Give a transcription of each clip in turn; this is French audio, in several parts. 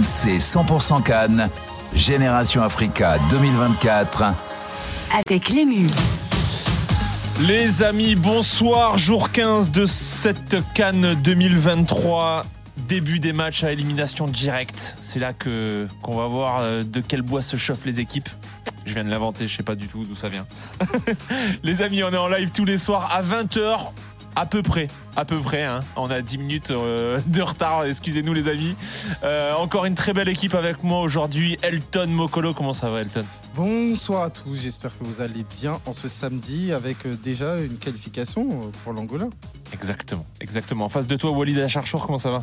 RMC 100% Cannes, Génération Africa 2024. Avec l'ému. Les amis, bonsoir. Jour 15 de cette Cannes 2023. Début des matchs à élimination directe. C'est là que qu'on va voir euh, de quel bois se chauffent les équipes. Je viens de l'inventer, je sais pas du tout d'où ça vient. les amis, on est en live tous les soirs à 20h. À peu près, à peu près. hein. On a 10 minutes euh, de retard, excusez-nous les amis. Euh, encore une très belle équipe avec moi aujourd'hui. Elton Mokolo, comment ça va Elton? Bonsoir à tous, j'espère que vous allez bien en ce samedi avec euh, déjà une qualification pour l'Angola. Exactement, exactement. En face de toi, Walid Acharchour, comment ça va?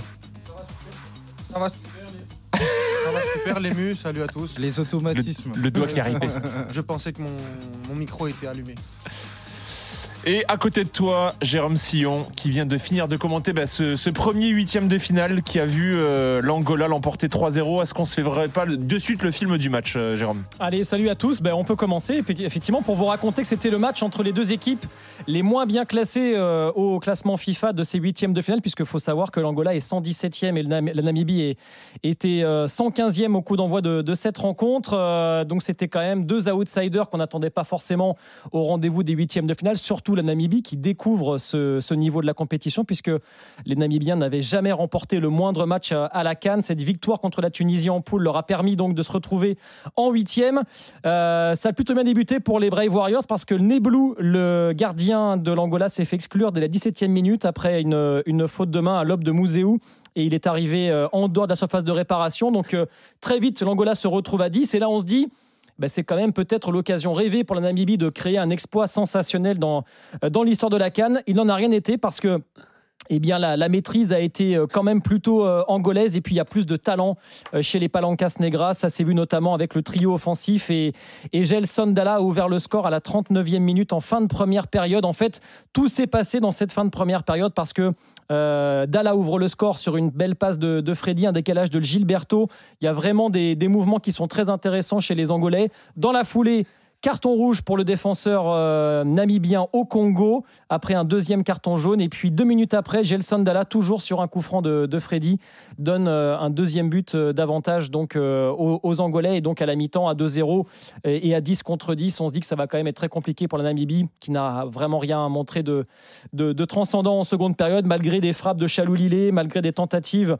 Ça va super, ça va super l'ému, salut à tous. Les automatismes. Le doigt qui arrive. Je pensais que mon, mon micro était allumé. Et à côté de toi, Jérôme Sillon, qui vient de finir de commenter bah, ce, premier huitième de finale qui a vu euh, l'Angola l'emporter 3-0. Est-ce qu'on se fait pas de suite le film du match, euh, Jérôme? Allez, salut à tous. Ben, on peut commencer effectivement pour vous raconter que c'était le match entre les deux équipes les moins bien classées euh, au classement FIFA de ces huitièmes de finale, puisque faut savoir que l'Angola est 117e et la Namibie était euh, 115e au coup d'envoi de, cette rencontre. Euh, donc c'était quand même deux outsiders qu'on n'attendait pas forcément au rendez-vous des huitièmes de finale, surtout la Namibie qui découvre ce, niveau de la compétition, puisque les Namibiens n'avaient jamais remporté le moindre match à, la Cannes. Cette victoire contre la Tunisie en poule leur a permis donc de se retrouver en huitième. Euh, ça a plutôt bien débuté pour les Brave Warriors parce que Neblou, le gardien de l'Angola, s'est fait exclure dès la 17e minute après une, faute de main à l'aube de Mouzéou. Et il est arrivé euh, en dehors de la surface de réparation. Donc euh, très vite, l'Angola se retrouve à 10. Et là, on se dit, ben, c'est quand même peut-être l'occasion rêvée pour la Namibie de créer un exploit sensationnel dans, euh, dans l'histoire de la Cannes. Il n'en a rien été parce que eh bien, la, maîtrise a été euh, quand même plutôt euh, angolaise et puis il y a plus de talent euh, chez les Palancas Negras. Ça s'est vu notamment avec le trio offensif et, et Gelson Dalla a ouvert le score à la 39e minute en fin de première période. En fait, tout s'est passé dans cette fin de première période parce que Dalla ouvre le score sur une belle passe de, de Freddy, un décalage de Gilberto. Il y a vraiment des, des mouvements qui sont très intéressants chez les Angolais. Dans la foulée, Carton rouge pour le défenseur euh, namibien au Congo, après un deuxième carton jaune. Et puis deux minutes après, Gelson Dalla, toujours sur un coup franc de, Freddy, donne euh, un deuxième but euh, d'avantage donc, aux, Angolais. Et donc à la mi-temps, à 2-0 et, à 10 contre 10, on se dit que ça va quand même être très compliqué pour la Namibie, qui n'a vraiment rien montré de, de, de transcendant en seconde période, malgré des frappes de Chalou Lillet, malgré des tentatives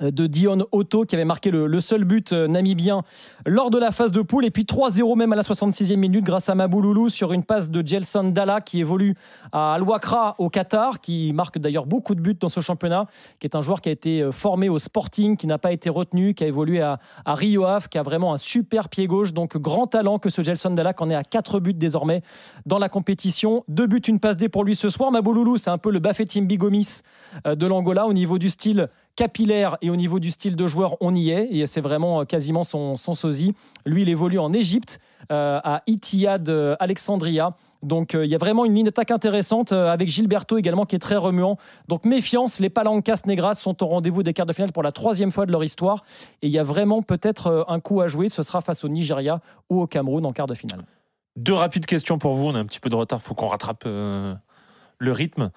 de Dion Otto qui avait marqué le, seul but euh, namibien lors de la phase de poule. Et puis 3-0 même à la 66e minute grâce à Mabouloulou sur une passe de Gelson Dalla qui évolue à Al Wakra au Qatar qui marque d'ailleurs beaucoup de buts dans ce championnat qui est un joueur qui a été euh, formé au Sporting qui n'a pas été retenu qui a évolué à, à Rio Ave qui a vraiment un super pied gauche. Donc grand talent que ce Gelson Dalla qui en est à 4 buts désormais dans la compétition. Deux buts une passe D pour lui ce soir. Mabouloulou c'est un peu le Bafetim Bigomis euh, de l'Angola au niveau du style capillaire et au niveau du style de joueur, on y est. Et c'est vraiment euh, quasiment son, son sosie. Lui, il évolue en Égypte, euh, à Itihad euh, Alexandria. Donc il y a vraiment une ligne d'attaque intéressante avec Gilberto également qui est très remuant. Donc méfiance, les Palancas Negras sont au rendez-vous des quarts de finale pour la troisième fois de leur histoire. Et il y a vraiment peut-être un coup à jouer. Ce sera face au Nigeria ou au Cameroun en quart de finale. Deux rapides questions pour vous. On a un petit peu de retard, faut qu'on rattrape le rythme.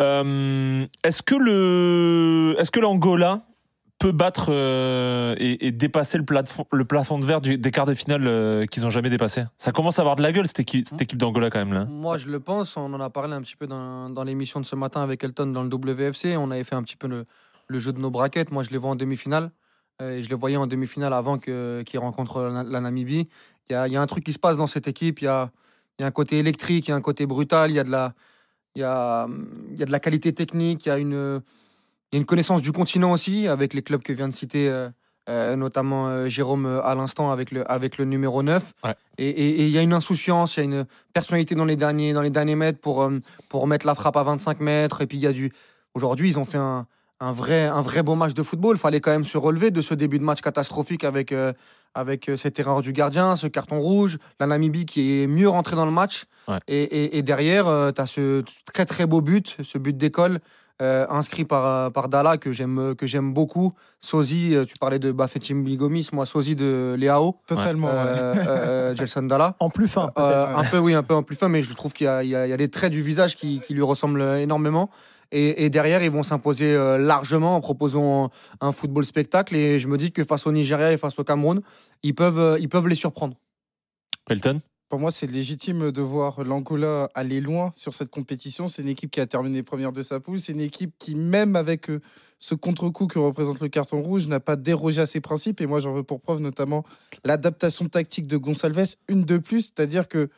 Euh, est-ce que le, est-ce que l'Angola peut battre euh, et, et dépasser le plafond, le plafond de verre du- des quarts de finale euh, qu'ils n'ont jamais dépassé? Ça commence à avoir de la gueule cette équipe, cette équipe d'Angola quand même là. Moi, je le pense. On en a parlé un petit peu dans, dans l'émission de ce matin avec Elton dans le WFC. On avait fait un petit peu le, le jeu de nos braquettes. Moi, je les vois en demi-finale. Et je les voyais en demi-finale avant qu'ils rencontrent la, la Namibie. Il y a, il y a un truc qui se passe dans cette équipe. Il y a, il y a un côté électrique, il y a un côté brutal, il y a de la, il y a, il y a de la qualité technique, il y a une, il y a une connaissance du continent aussi avec les clubs que vient de citer. euh, euh, notamment euh, Jérôme euh, à l'instant avec le, avec le numéro 9. Ouais. Et il y a une insouciance, il y a une personnalité dans les derniers, dans les derniers mètres pour, pour mettre la frappe à 25 mètres. Et puis il y a du. Aujourd'hui, ils ont fait un, un, vrai, un vrai beau match de football. Il fallait quand même se relever de ce début de match catastrophique avec, euh, avec euh, cette erreur du gardien, ce carton rouge, la Namibie qui est mieux rentrée dans le match. Ouais. Et, et- et derrière, tu as ce très très beau but, ce but d'école. euh, inscrit par, euh, par Dala que j'aime que j'aime beaucoup. Sozi, euh, tu parlais de Bafetim Bigomis, moi Sozi de Léao. Totalement. ouais. Euh, euh, Gelson Dalla. En plus fin, peut-être. Euh, un peu, oui, un peu en plus fin, mais je trouve qu'il y, a- il y a il y a des traits du visage qui, qui lui ressemblent énormément. Et, et derrière, ils vont s'imposer euh, largement en proposant un, un football spectacle. Et je me dis que face au Nigeria et face au Cameroun, ils peuvent, euh, ils peuvent les surprendre. Elton? Pour moi, c'est légitime de voir l'Angola aller loin sur cette compétition. C'est une équipe qui a terminé première de sa poule. C'est une équipe qui, même avec euh, ce contre-coup que représente le carton rouge, n'a pas dérogé à ses principes. Et moi, j'en veux pour preuve notamment l'adaptation tactique de Gonçalves, une de plus. C'est-à-dire que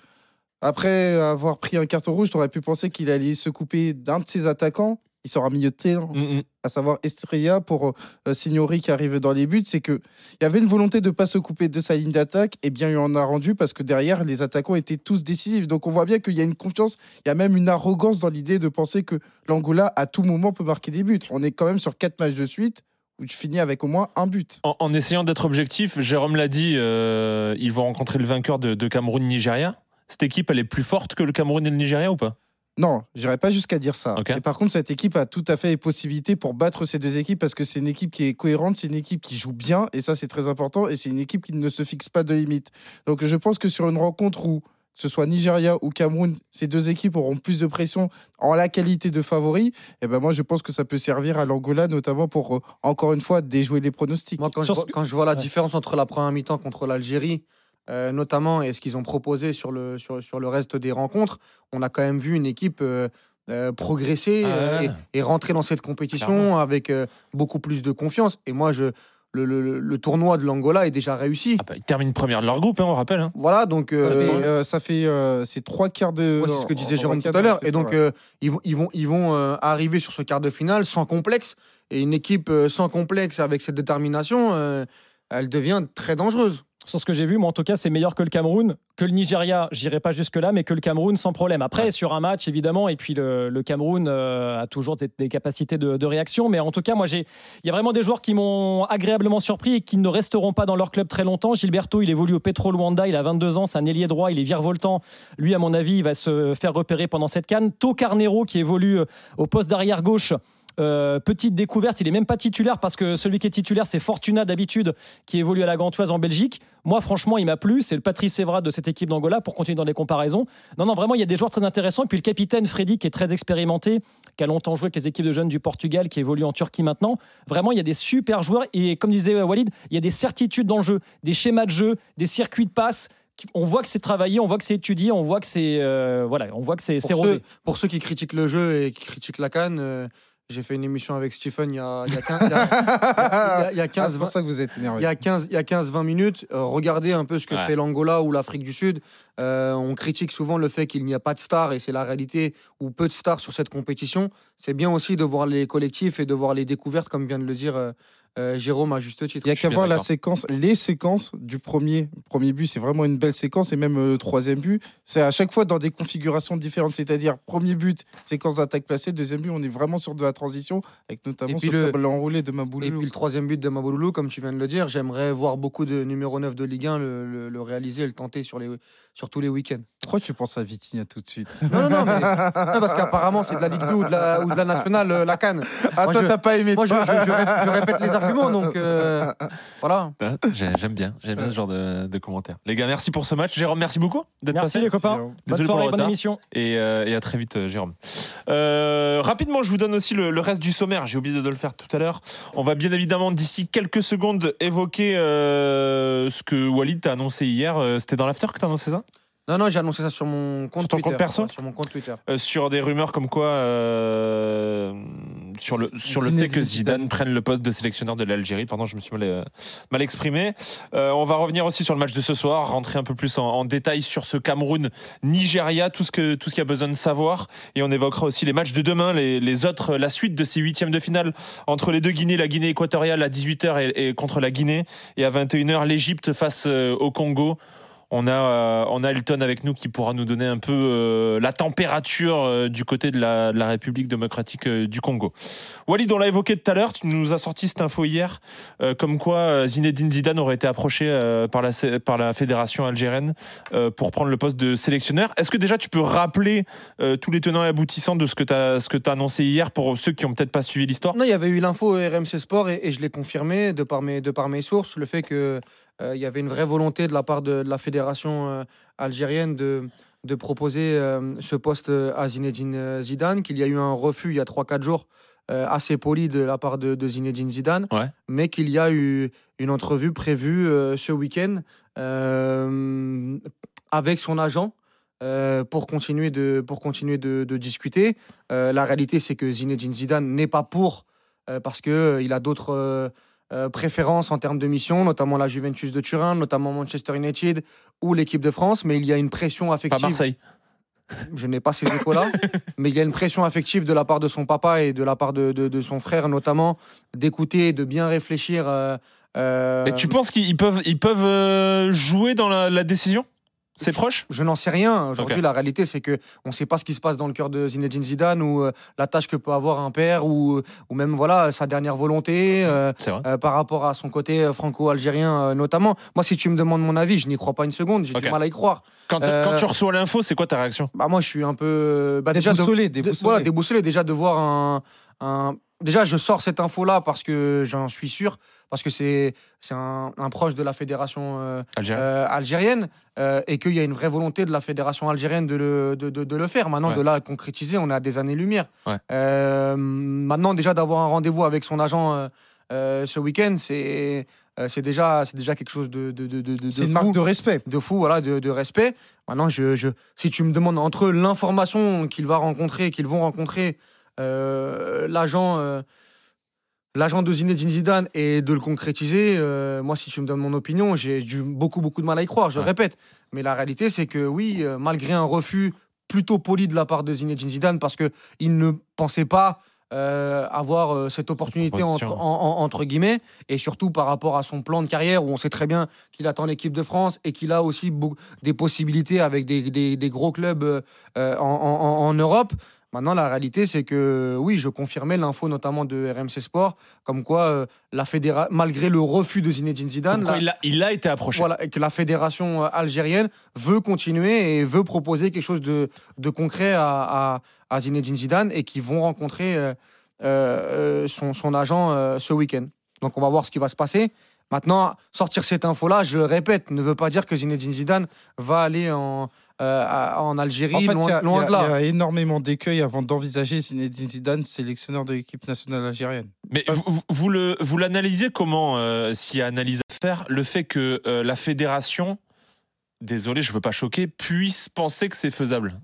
après avoir pris un carton rouge, tu aurais pu penser qu'il allait se couper d'un de ses attaquants. Il sera milieu de terrain, Mm, mm. à savoir Estrella pour euh, Signori qui arrive dans les buts, c'est que il y avait une volonté de ne pas se couper de sa ligne d'attaque, et bien il en a rendu parce que derrière les attaquants étaient tous décisifs. Donc on voit bien qu'il y a une confiance, il y a même une arrogance dans l'idée de penser que l'Angola à tout moment peut marquer des buts. On est quand même sur quatre matchs de suite où tu finis avec au moins un but. En, en essayant d'être objectif, Jérôme l'a dit, euh, ils vont rencontrer le vainqueur de, de Cameroun-Nigeria. Cette équipe, elle est plus forte que le Cameroun et le Nigeria ou pas? Non, j'irai pas jusqu'à dire ça. Et par contre, cette équipe a tout à fait les possibilités pour battre ces deux équipes parce que c'est une équipe qui est cohérente, c'est une équipe qui joue bien, et ça c'est très important, et c'est une équipe qui ne se fixe pas de limites. Donc je pense que sur une rencontre où que ce soit Nigeria ou Cameroun, ces deux équipes auront plus de pression en la qualité de favoris. Et ben moi, je pense que ça peut servir à l'Angola, notamment pour euh, encore une fois déjouer les pronostics. Moi, quand, je vois, ce que- quand je vois la Ouais. différence entre la première mi-temps contre l'Algérie, euh, notamment, et ce qu'ils ont proposé sur le, sur, sur le reste des rencontres, on a quand même vu une équipe euh, euh, progresser Ah euh, et, et rentrer dans cette compétition Clairement. avec euh, beaucoup plus de confiance. Et moi, je, le, le- le tournoi de l'Angola est déjà réussi. ah bah, Ils terminent première de leur groupe, hein, on rappelle. hein. Voilà, donc. Ça euh, fait, euh, ça fait euh, c'est trois quarts de. Ouais, c'est ce que disait Jérôme tout à l'heure. Et ça, donc, ouais. euh, ils vont, ils vont, ils vont euh, arriver sur ce quart de finale sans complexe. Et une équipe euh, sans complexe, avec cette détermination, euh, elle devient très dangereuse. Sur ce que j'ai vu, moi en tout cas, c'est meilleur que le Cameroun, que le Nigeria. J'irai pas jusque-là, mais que le Cameroun sans problème. Après, Ouais. sur un match, évidemment, et puis le, le Cameroun euh, a toujours des, des capacités de, de réaction. Mais en tout cas, moi, il y a vraiment des joueurs qui m'ont agréablement surpris et qui ne resteront pas dans leur club très longtemps. Gilberto, il évolue au Petro Luanda, il a 22 ans, c'est un ailier droit, il est virevoltant. Lui, à mon avis, il va se faire repérer pendant cette canne. To Carnero, qui évolue euh, au poste d'arrière gauche. Euh, petite découverte, il est même pas titulaire parce que celui qui est titulaire c'est Fortuna d'habitude qui évolue à la Gantoise en Belgique. Moi franchement il m'a plu, c'est le Patrice Evra de cette équipe d'Angola pour continuer dans les comparaisons. Non non vraiment il y a des joueurs très intéressants et puis le capitaine Freddy qui est très expérimenté, qui a longtemps joué avec les équipes de jeunes du Portugal, qui évolue en Turquie maintenant. Vraiment il y a des super joueurs et comme disait Walid, il y a des certitudes dans le jeu, des schémas de jeu, des circuits de passe. On voit que c'est travaillé, on voit que c'est étudié, on voit que c'est euh, voilà, on voit que c'est Pour ceux, pour ceux qui critiquent le jeu et qui critiquent la canne, euh, j'ai fait une émission avec Stephen il y a, il y a 15, il y a- il y a- il y a Ah, 15, c'est pour 20 ça que vous êtes il énervé. y a 15, il y a 15-20 minutes, euh, regardez un peu ce que Ouais. fait l'Angola ou l'Afrique du Sud. Euh, on critique souvent le fait qu'il n'y a pas de stars et c'est la réalité ou peu de stars sur cette compétition. C'est bien aussi de voir les collectifs et de voir les découvertes, comme vient de le dire euh, Jérôme à juste titre. Il y a qu'à voir la séquence, les séquences du premier, premier but, c'est vraiment une belle séquence et même euh, troisième but, c'est à chaque fois dans des configurations différentes, c'est-à-dire premier but, séquence d'attaque placée, deuxième but, on est vraiment sur de la transition avec notamment Et ce le- enroulé de Et Maboulou. puis le troisième but de Mabouloulou, comme tu viens de le dire, j'aimerais voir beaucoup de numéro 9 de Ligue 1 le, le- le réaliser et le tenter sur, les, sur tous les week-ends. Pourquoi tu penses à Vitinha tout de suite? Non, non, non, mais- Non, parce qu'apparemment c'est de la Ligue 2 ou de la, ou de la nationale, euh, la Cannes. Ah, Moi, toi, je- t'as pas aimé Moi je, je répète les arguments, donc euh, voilà. Ah, j'ai- J'aime bien, j'aime bien ce genre de, de commentaires. Les gars, merci pour ce match. Jérôme, merci beaucoup d'être Merci passé. les copains. Bonne pour soirée, le bonne retard. émission. Et, euh, et à très vite, euh, Jérôme. Euh, rapidement, je vous donne aussi le, le reste du sommaire. J'ai oublié de le faire tout à l'heure. On va bien évidemment, d'ici quelques secondes, évoquer euh, ce que Walid t'a annoncé hier. C'était dans l'after que t'as annoncé ça? Non, non, j'ai annoncé ça sur mon compte Sur ton Twitter. compte perso? Ouais, Sur mon compte Twitter. Euh, Sur des rumeurs comme quoi, euh, sur le, sur le fait que Zidane prenne le poste de sélectionneur de l'Algérie. Pardon, je me suis mal, euh, mal exprimé. Euh, on va revenir aussi sur le match de ce soir, rentrer un peu plus en, en détail sur ce Cameroun-Nigeria, tout ce que tout ce qu'il y a besoin de savoir. Et on évoquera aussi les matchs de demain, les, les autres, la suite de ces huitièmes de finale entre les deux Guinées, la Guinée équatoriale à 18h et, et contre la Guinée, et à 21h l'Égypte face euh, au Congo. On a, euh, on a Elton avec nous qui pourra nous donner un peu euh, la température euh, du côté de la, République démocratique du Congo. Walid, on l'a évoqué tout à l'heure, tu nous as sorti cette info hier, comme quoi Zinedine Zidane aurait été approché par, la, par la fédération algérienne pour prendre le poste de sélectionneur. Est-ce que déjà tu peux rappeler tous les tenants et aboutissants de ce que tu as, as annoncé hier pour ceux qui n'ont peut-être pas suivi l'histoire? Non, il y avait eu l'info RMC Sport et, et je l'ai confirmé de par, mes, de par mes sources, le fait que il y avait une vraie volonté de la part de, de la fédération euh, algérienne de, de proposer euh, ce poste à Zinedine euh, Zidane, qu'il y a eu un refus il y a 3-4 jours euh, assez poli de la part de, de Zinedine Zidane, Ouais. mais qu'il y a eu une entrevue prévue euh, ce week-end euh, avec son agent. euh, pour continuer de, pour continuer de, de discuter. Euh, la réalité, c'est que Zinedine Zidane n'est pas pour, euh, parce qu'il a d'autres euh, préférences en termes de mission, notamment la Juventus de Turin, notamment Manchester United ou l'équipe de France, mais il y a une pression Pas affective. Marseille. Je n'ai pas ces échos-là, mais il y a une pression affective de la part de son papa et de la part de, de- de son frère, notamment, d'écouter, de bien réfléchir. euh, euh, Et tu penses qu'ils peuvent, ils peuvent euh, jouer dans la, la décision? C'est proche? Je n'en sais rien. Aujourd'hui, la réalité, c'est que on ne sait pas ce qui se passe dans le cœur de Zinedine Zidane ou euh, la tâche que peut avoir un père ou, ou même voilà sa dernière volonté. euh, euh, par rapport à son côté franco-algérien euh, notamment. Moi, si tu me demandes mon avis, je n'y crois pas une seconde. J'ai du mal à y croire. Quand, euh, quand tu reçois l'info, c'est quoi ta réaction? Bah, moi, je suis un peu bah, déjà de- Déboussolé, de- déboussolé. voilà, déboussolé déjà de voir un, un- Déjà, je sors cette info-là parce que j'en suis sûr, parce que c'est c'est un, un proche de la fédération euh, Algérie euh, algérienne euh, et qu'il y a une vraie volonté de la fédération algérienne de le, de, de- de le faire. Maintenant, Ouais. de là à concrétiser, on est à des années-lumière. Ouais. Euh, maintenant, déjà d'avoir un rendez-vous avec son agent euh, euh, ce week-end, c'est c'est déjà, c'est déjà quelque chose de, de, de, de, de C'est une fou marque de respect. de fou, voilà, de, de respect. Maintenant, je, je- si tu me demandes entre l'information qu'il va rencontrer, qu'ils vont rencontrer, euh, l'agent, euh, l'agent de Zinedine Zidane et de le concrétiser, euh, moi, si tu me donnes mon opinion, j'ai beaucoup, beaucoup de mal à y croire. Je le répète. Mais la réalité, c'est que oui, euh, malgré un refus plutôt poli de la part de Zinedine Zidane, parce que il ne pensait pas euh, avoir euh, cette opportunité entre, Proposition. en- en- entre guillemets, et surtout par rapport à son plan de carrière où on sait très bien qu'il attend l'équipe de France et qu'il a aussi des possibilités avec des, des- des gros clubs euh, euh, en Europe. Maintenant, la réalité, c'est que oui, je confirmais l'info notamment de RMC Sport, comme quoi euh, la fédéra- malgré le refus de Zinedine Zidane, la- il, a, il a été approché. voilà, et que la fédération euh, algérienne veut continuer et veut proposer quelque chose de, de concret à, à, à Zinedine Zidane et qui vont rencontrer euh, son, son agent ce week-end. Donc on va voir ce qui va se passer. Maintenant, sortir cette info-là, je répète, ne veut pas dire que Zinedine Zidane va aller en, à- en Algérie, En fait, loin, a- loin il y a- de là. il y a énormément d'écueils avant d'envisager Zinedine Zidane sélectionneur de l'équipe nationale algérienne. Mais vous, vous- vous le, vous l'analysez comment, euh, s'il y a analyse à faire, le fait que euh, la fédération, désolé, je veux pas choquer, puisse penser que c'est faisable?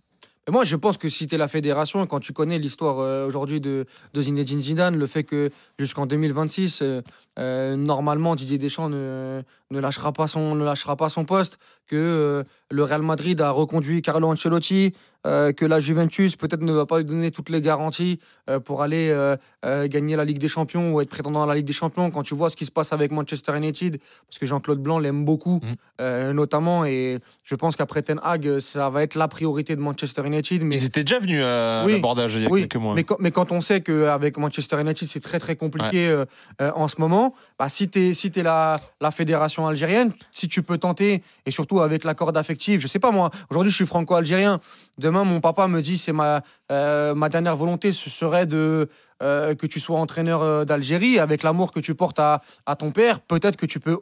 Moi, je pense que si tu es la fédération, quand tu connais l'histoire euh, aujourd'hui de, de Zinedine Zidane, le fait que jusqu'en 2026, euh, euh, normalement, Didier Deschamps ne, ne, lâchera pas son, ne lâchera pas son poste, que euh, le Real Madrid a reconduit Carlo Ancelotti, euh, que la Juventus peut-être ne va pas lui donner toutes les garanties pour aller gagner la Ligue des Champions ou être prétendant à la Ligue des Champions. Quand tu vois ce qui se passe avec Manchester United, parce que Jean-Claude Blanc l'aime beaucoup, euh, notamment, et je pense qu'après Ten Hag, ça va être la priorité de Manchester United. Mais Ils étaient déjà venus à Oui, l'abordage il y a oui, quelques mois. mais quand, mais quand on sait qu'avec Manchester United, c'est très très compliqué en ce moment, bah, si tu es, si la, la fédération algérienne, si tu peux tenter, et surtout avec la corde affective, je sais pas moi, aujourd'hui je suis franco-algérien, demain mon papa me dit c'est ma, euh, ma dernière volonté, ce serait de, euh, que tu sois entraîneur euh, d'Algérie, avec l'amour que tu portes à, à ton père, peut-être que tu peux...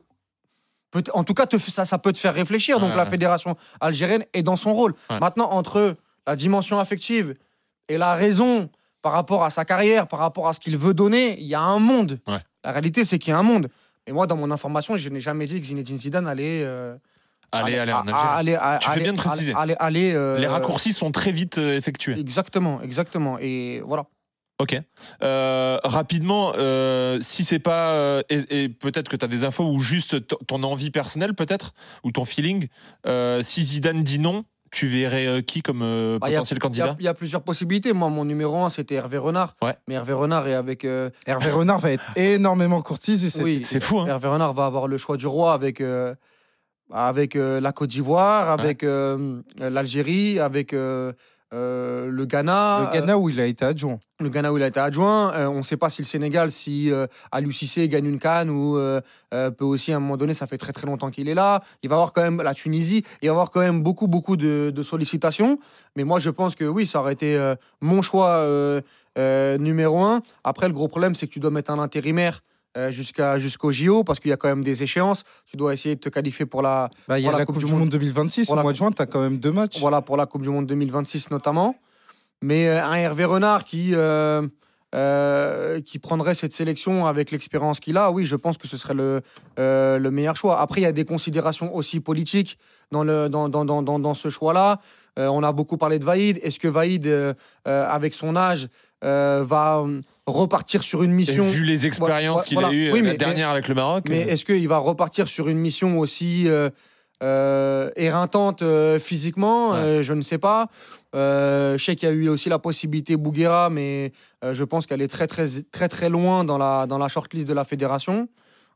peut- en tout cas, te, ça, ça peut te faire réfléchir. Donc Ouais, la fédération algérienne est dans son rôle. Ouais. Maintenant, entre la dimension affective et la raison par rapport à sa carrière, par rapport à ce qu'il veut donner, il y a un monde. La réalité, c'est qu'il y a un monde. Et moi, dans mon information, je n'ai jamais dit que Zinedine Zidane allait. euh, Allez, allez, en Algérie. à- Tu fais aller- bien de préciser. euh, Les raccourcis sont très vite euh, effectués. Exactement, exactement. Et voilà. Ok. Euh, rapidement, euh, si c'est pas. euh, et, et peut-être que tu as des infos ou juste ton envie personnelle, peut-être, ou ton feeling. si Zidane dit non, tu verrais euh, qui comme euh, Bah, potentiel Il y, a- candidat? il y a plusieurs possibilités. Moi, mon numéro un, c'était Hervé Renard. Ouais. Mais Hervé Renard est avec. euh, Hervé Renard va être énormément courtisé. oui. C'est fou, hein Hervé Renard va avoir le choix du roi avec, euh, avec euh, la Côte d'Ivoire, avec euh, l'Algérie, avec euh, euh, le Ghana. Le Ghana où il a été adjoint. euh, le Ghana où il a été adjoint. Euh, on ne sait pas si le Sénégal, si euh, Aliou Cissé gagne une canne ou euh, euh, peut aussi à un moment donné, ça fait très très longtemps qu'il est là. Il va avoir quand même la Tunisie, il va avoir quand même beaucoup beaucoup de, de sollicitations. Mais moi, je pense que oui, ça aurait été euh, mon choix euh, euh, numéro un. Après, le gros problème, c'est que tu dois mettre un intérimaire euh, jusqu'à jusqu'au JO parce qu'il y a quand même des échéances. Tu dois essayer de te qualifier pour la Bah, y a la Coupe, du Monde 2026 Pour la au mois de juin, tu as quand même deux matchs. voilà pour la Coupe du Monde 2026 notamment. Mais euh, un Hervé Renard qui euh, qui prendrait cette sélection avec l'expérience qu'il a, oui, je pense que ce serait le le meilleur choix. Après, il y a des considérations aussi politiques dans le dans dans dans, dans, dans ce choix-là. On a beaucoup parlé de Vaïd. Est-ce que Vaïd, avec son âge, va repartir sur une mission vu les expériences qu'il a eues Oui, euh, la mais- dernière avec le Maroc. Mais euh, est-ce qu'il va repartir sur une mission aussi euh, éreintante euh, physiquement? Ouais. Euh, Je ne sais pas. Je sais qu'il y a eu aussi la possibilité Bouguera, mais je pense qu'elle est très très très très loin dans la dans la shortlist de la fédération.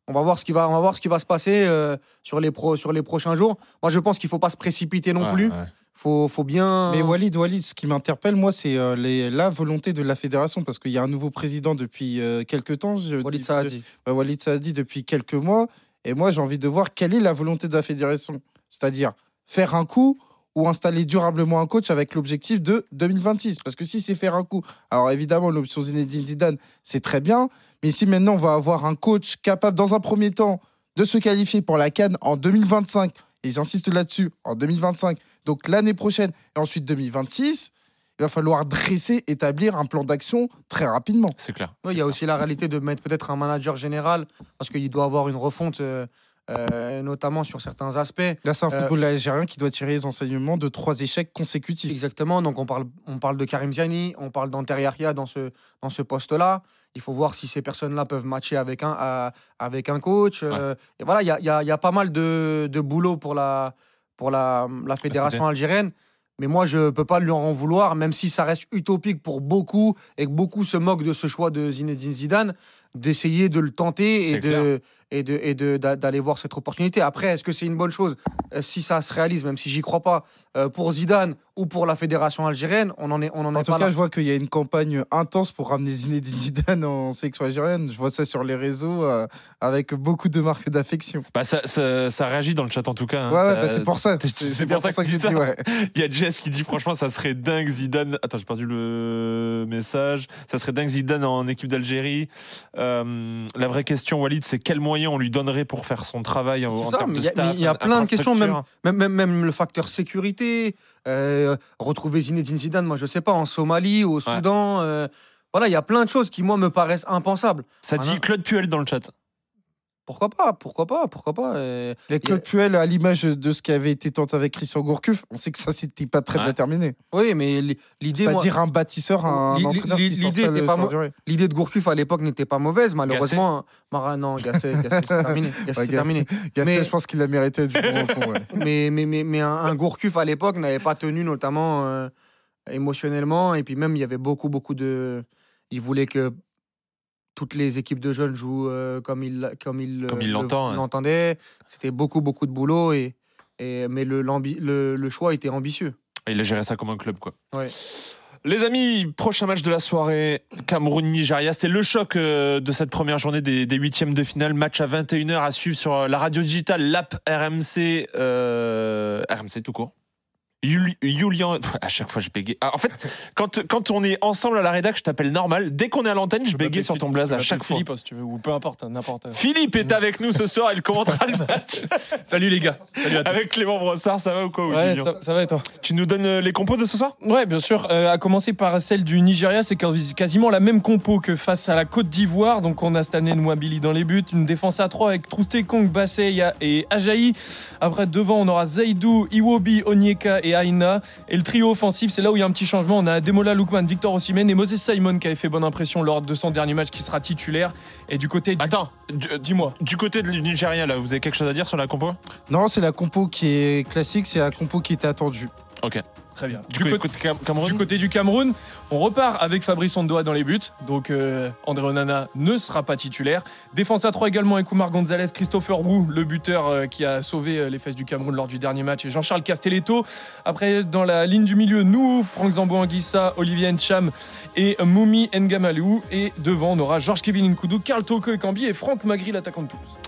On va voir ce qui va on va voir ce qui va se passer euh, sur les pro, sur les prochains jours. Moi, je pense qu'il faut pas se précipiter non ouais, plus. ouais. Faut faut bien. Mais Walid, Walid, ce qui m'interpelle, moi, c'est euh, les- la volonté de la fédération, parce qu'il y a un nouveau président depuis euh, quelques temps. Je Walid Saadi. Ouais, Walid Saadi depuis quelques mois. Et moi, j'ai envie de voir quelle est la volonté de la fédération. C'est-à-dire faire un coup ou installer durablement un coach avec l'objectif de 2026. Parce que si c'est faire un coup, alors évidemment, l'option Zinedine Zidane, c'est très bien. Mais si maintenant, on va avoir un coach capable, dans un premier temps, de se qualifier pour la Cannes en 2025, et j'insiste là-dessus, en 2025, donc l'année prochaine, et ensuite 2026, il va falloir dresser, établir un plan d'action très rapidement. C'est clair. Oui, il y a aussi la réalité de mettre peut-être un manager général parce qu'il doit avoir une refonte, euh, euh, notamment sur certains aspects. Là, c'est un Euh, football algérien qui doit tirer les enseignements de trois échecs consécutifs. Exactement. Donc on parle, on parle de Karim Ziani, on parle d'Anter Yahya dans ce, dans ce poste-là. Il faut voir si ces personnes-là peuvent matcher avec un, à- avec un coach. euh, et voilà, il y a, y a- y a pas mal de, de boulot pour la, pour la, la fédération algérienne. Mais moi, je ne peux pas lui en vouloir, même si ça reste utopique pour beaucoup et que beaucoup se moquent de ce choix de Zinedine Zidane, d'essayer de le tenter et de et de et de d'a- d'aller voir cette opportunité. Après, est-ce que c'est une bonne chose? Euh, si ça se réalise, même si j'y crois pas, euh, pour Zidane ou pour la fédération algérienne, on en est on en, En est tout pas cas, là. je vois qu'il y a une campagne intense pour ramener Zinedine Zidane en sélection algérienne. Je vois ça sur les réseaux euh, avec beaucoup de marques d'affection. Bah, ça, ça, ça réagit dans le chat en tout cas. hein. Ouais, bah, c'est pour ça. c'est- C'est pour bien ça pour ça que que tu j'ai dis dit, ça. ouais. Il y a Jess qui dit franchement ça serait dingue Zidane. Attends j'ai perdu le message. Ça serait dingue Zidane en équipe d'Algérie. Euh, la vraie question Walid c'est quels moyens on lui donnerait pour faire son travail en, ça, termes de il y a- staff. il y a plein de questions, même- le facteur sécurité, euh, retrouver Zinedine Zidane, moi je sais pas, en Somalie ou au Soudan. euh, voilà, il y a plein de choses qui, moi, me paraissent impensables. Ça dit. Claude Puel dans le chat. Pourquoi pas Pourquoi pas Pourquoi pas euh, Et Claude Puel, à l'image de ce qui avait été tenté avec Christian Gourcuff, on sait que ça, c'était pas très Ouais. bien terminé. Oui, mais li- l'idée, C'est-à-dire un bâtisseur, un entraîneur qui l'idée s'installe pas la de Gourcuff à l'époque n'était pas mauvaise. Malheureusement, Mara, non, Gasset, c'est terminé. Gasset, Ouais, terminé. Gasset, Mais- je pense qu'il a mérité du bon ouais. mais, mais, mais, mais un, un Gourcuff à l'époque n'avait pas tenu, notamment euh, émotionnellement. Et puis même, il y avait beaucoup, beaucoup de. Il voulait que toutes les équipes de jeunes jouent euh, comme il, comme il, Comme il l'entendait. C'était beaucoup, beaucoup de boulot. Et, et, mais le, l'ambi- le, le choix était ambitieux. Il a géré ça comme un club quoi. Ouais. Les amis, prochain match de la soirée, Cameroun-Nigeria. C'est le choc euh, de cette première journée des, des huitièmes de finale. Match à 21h à suivre sur euh, la radio digitale, l'app RMC, euh, RMC tout court. Julian, à chaque fois je bégaye. Ah, en fait, quand, quand on est ensemble à la rédac, je t'appelle normal. Dès qu'on est à l'antenne, je bégaye sur ton blaze à chaque fois. Philippe, si tu veux, ou peu importe, n'importe. Philippe est avec nous ce soir, il commentera le match. Salut les gars. Salut à tous. Avec Clément Brossard, ça va ou quoi Ouais, ça, ça va et toi Tu nous donnes euh, les compos de ce soir Ouais, bien sûr. Euh, à commencer par celle du Nigeria, c'est quasi- quasiment la même compo que face à la Côte d'Ivoire. Donc on a Stanley Nwabili dans les buts, une défense à 3 avec Trousté, Kong, Basseya et Ajayi. Après devant, on aura Zaidou, Iwobi, Onyeka et Aina. Et le trio offensif, c'est là où il y a un petit changement. On a Demola Lookman, Victor Osimhen et Moses Simon qui avait fait bonne impression lors de son dernier match qui sera titulaire. Et du côté du... Attends, euh, Dis-moi. du côté du Nigeria, là, vous avez quelque chose à dire sur la compo? Non, c'est la compo qui est classique, c'est la compo qui était attendue. Très bien. Du, Du côté, côté- Cam- Cameroun Du côté du Cameroun, on repart avec Fabrice Ondoa dans les buts. Donc euh, André Onana ne sera pas titulaire. Défense à 3 également avec Oumar Gonzalez, Christopher Wu, le buteur euh, qui a sauvé euh, les fesses du Cameroun lors du dernier match, et Jean-Charles Castelletto. Après, dans la ligne du milieu, nous, Franck Zambo Anguissa, Olivier Ncham et Moumi Ngamalou. Et devant, on aura Georges Kevin Nkoudou, Karl Toko Ekambi et Franck Magri, l'attaquant de Toulouse.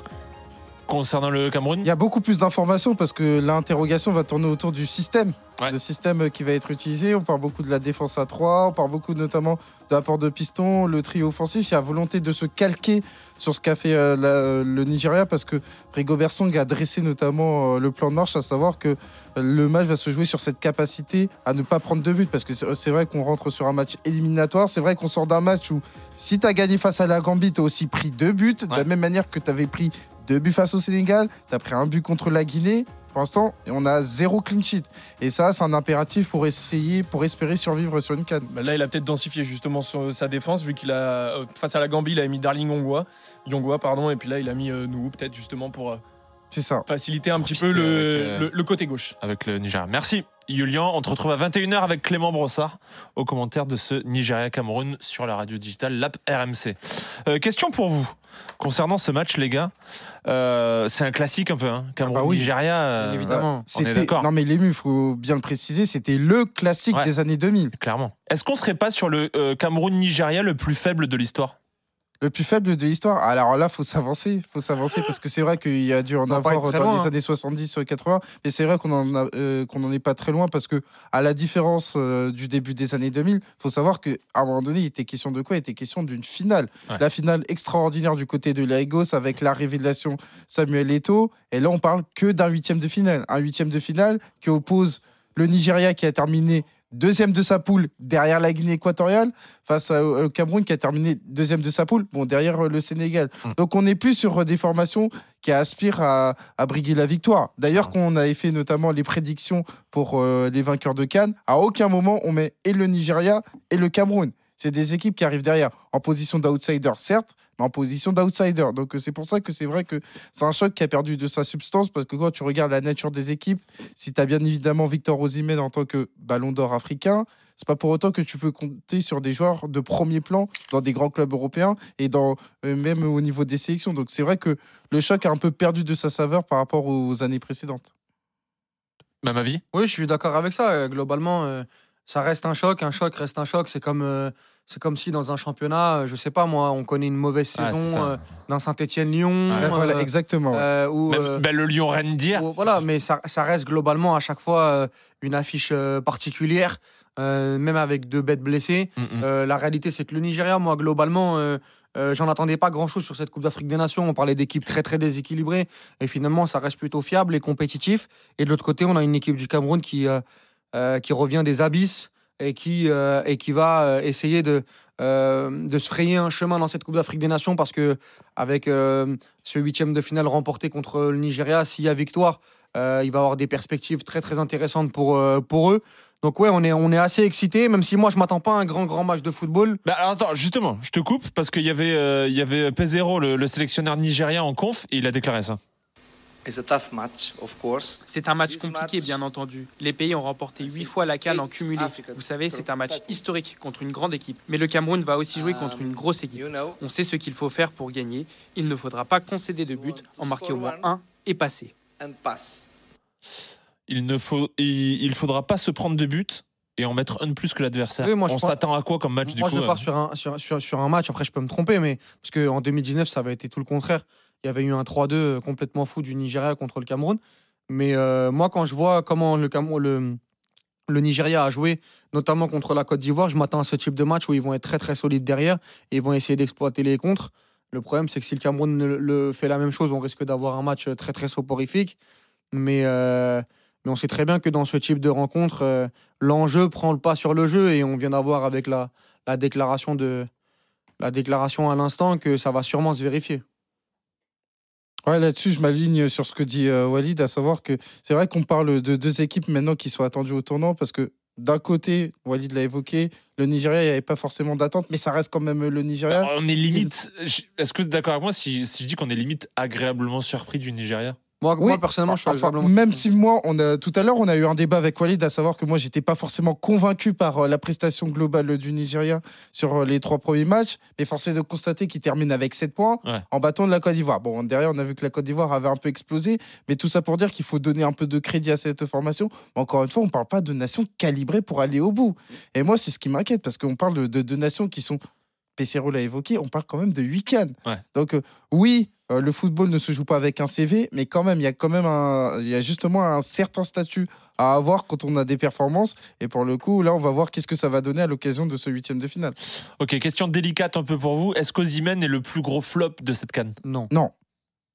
Concernant le Cameroun Il y a beaucoup plus d'informations parce que l'interrogation va tourner autour du système. Ouais. Le système qui va être utilisé. On parle beaucoup de la défense à 3, on parle beaucoup notamment de l'apport de piston, le trio offensif. Il y a volonté de se calquer sur ce qu'a fait euh, la- le Nigeria parce que Rigobert Song a dressé notamment euh, le plan de marche, à savoir que euh, le match va se jouer sur cette capacité à ne pas prendre de but parce que c'est vrai qu'on rentre sur un match éliminatoire. C'est vrai qu'on sort d'un match où si tu as gagné face à la Gambie, tu as aussi pris deux buts, de la même manière que tu avais pris deux buts face au Sénégal, tu as pris un but contre la Guinée. Pour l'instant, on a zéro clean sheet. Et ça, c'est un impératif pour essayer, pour espérer survivre sur une canne. Bah là, il a peut-être densifié justement son- sa défense, vu qu'il a, euh, face à la Gambie, il a mis Darling Yongwa, pardon, et puis là, il a mis euh, Nuhu, peut-être justement pour euh, C'est ça. faciliter un petit peu le, euh, le- le côté gauche. avec le Nigeria. Merci Julian. On te retrouve à 21h avec Clément Brossard au commentaire de ce Nigeria-Cameroun sur la radio digitale LAP RMC. Euh, question pour vous concernant ce match, les gars. Euh, c'est un classique un peu, hein. Ah bah Cameroun-Nigeria. Bien évidemment. on est C'était- d'accord. Non, mais l'ému, il faut bien le préciser, c'était le classique Ouais. des années 2000. Clairement. Est-ce qu'on serait pas sur le euh, Cameroun-Nigeria le plus faible de l'histoire? Le plus faible de l'histoire. Alors là, faut s'avancer, faut s'avancer parce que c'est vrai qu'il y a dû en avoir dans loin, les hein. années 70, 80, mais c'est vrai qu'on en a- euh, qu'on n'en est pas très loin parce que à la différence euh, du début des années 2000, faut savoir que à un moment donné, il était question de quoi? Il était question d'une finale. Ouais. La finale extraordinaire du côté de Lagos avec la révélation Samuel Eto'o. Et là, on parle que d'un huitième de finale, un huitième de finale qui oppose le Nigeria qui a terminé deuxième de sa poule derrière la Guinée équatoriale face au Cameroun qui a terminé deuxième de sa poule, bon derrière euh, le Sénégal. Mm. Donc on n'est plus sur euh, des formations qui aspirent à, à briguer la victoire. D'ailleurs, Mm. quand on avait fait notamment les prédictions pour euh, les vainqueurs de Cannes, à aucun moment on met et le Nigeria et le Cameroun. C'est des équipes qui arrivent derrière en position d'outsider, certes, mais en position d'outsider. Donc euh, c'est pour ça que c'est vrai que c'est un choc qui a perdu de sa substance parce que quand tu regardes la nature des équipes, si tu as bien évidemment Victor Osimhen en tant que ballon d'or africain, c'est pas pour autant que tu peux compter sur des joueurs de premier plan dans des grands clubs européens et dans, euh, même au niveau des sélections. Donc c'est vrai que le choc a un peu perdu de sa saveur par rapport aux années précédentes. Même avis Oui, je suis d'accord avec ça. Euh, Globalement, euh, ça reste un choc. Un choc reste un choc. C'est comme, euh, c'est comme si dans un championnat, euh, je sais pas moi, on connaît une mauvaise Ah, saison euh, d'un Saint-Etienne-Lyon. Voilà, exactement. euh, ou, Même- euh, ben, Le Lyon-Rennes d'hier. ou- voilà, mais ça, ça reste globalement à chaque fois euh, une affiche euh, particulière, euh, même avec deux bêtes blessées. Mm, mm. Euh, la réalité, c'est que le Nigeria, moi, globalement, euh, euh, j'en attendais pas grand-chose sur cette Coupe d'Afrique des Nations. On parlait d'équipes très, très déséquilibrées. Et finalement, ça reste plutôt fiable et compétitif. Et de l'autre côté, on a une équipe du Cameroun qui, euh, euh, qui revient des abysses et qui, euh, et qui va euh, essayer de, euh, de se frayer un chemin dans cette Coupe d'Afrique des Nations parce que avec euh, ce huitième de finale remporté contre le Nigeria, s'il y a victoire, euh, il va avoir des perspectives très très intéressantes pour, euh, pour eux. Donc ouais, on est, on est assez excités, même si moi je m'attends pas à un grand grand match de football. Bah, alors, attends, justement, je te coupe parce qu'il y avait, euh, il y avait le, le sélectionneur nigérien en conf, et il a déclaré ça. C'est un match compliqué, match bien entendu. Les pays ont remporté huit fois la Cannes en cumulé. Vous savez, c'est un match historique contre une grande équipe. Mais le Cameroun va aussi jouer contre une grosse équipe. You know, On sait ce qu'il faut faire pour gagner. Il ne faudra pas concéder de but, en marquer au moins un et passer. Il ne faut, il, faudra pas se prendre de but et en mettre un de plus que l'adversaire. Oui, moi, On s'attend à quoi comme match du Moi, coup je euh, pars sur un, sur, sur- sur un match. Après, je peux me tromper, mais parce qu'en 2019, ça avait été tout le contraire. Il y avait eu un 3-2 complètement fou du Nigeria contre le Cameroun. Mais euh, moi, quand je vois comment le, Nigeria a joué, notamment contre la Côte d'Ivoire, je m'attends à ce type de match où ils vont être très très solides derrière et ils vont essayer d'exploiter les contres. Le problème, c'est que si le Cameroun le fait la même chose, on risque d'avoir un match très très soporifique. Mais, euh, on sait très bien que dans ce type de rencontre, euh, l'enjeu prend le pas sur le jeu et on vient d'avoir avec la déclaration à l'instant que ça va sûrement se vérifier. Ouais, là-dessus, je m'aligne sur ce que dit euh, Walid, à savoir que c'est vrai qu'on parle de deux équipes maintenant qui sont attendues au tournant parce que d'un côté, Walid l'a évoqué, le Nigeria, il n'y avait pas forcément d'attente, mais ça reste quand même le Nigeria. On est limite. Est-ce que tu es d'accord avec moi si, si je dis qu'on est limite agréablement surpris du Nigeria? Moi, Oui, moi personnellement, je suis Enfin, agréablement même si moi, on a, tout à l'heure, on a eu un débat avec Walid, à savoir que moi, j'étais pas forcément convaincu par euh, la prestation globale du Nigeria sur euh, les trois premiers matchs, mais force est de constater qu'il termine avec 7 points Ouais. en battant de la Côte d'Ivoire. Bon, derrière, on a vu que la Côte d'Ivoire avait un peu explosé, mais tout ça pour dire qu'il faut donner un peu de crédit à cette formation. Mais encore une fois, on parle pas de nations calibrées pour aller au bout. Et moi, c'est ce qui m'inquiète, parce qu'on parle de, de, de nations qui sont. Pesero l'a évoqué, on parle quand même de 8 cannes. Ouais. Donc, euh, oui, euh, le football ne se joue pas avec un CV, mais quand même, il y a quand même un, il y a justement un certain statut à avoir quand on a des performances. Et pour le coup, là, on va voir qu'est-ce que ça va donner à l'occasion de ce huitième de finale. Ok, question délicate un peu pour vous. Est-ce qu'Ozimène est le plus gros flop de cette canne? Non. Non,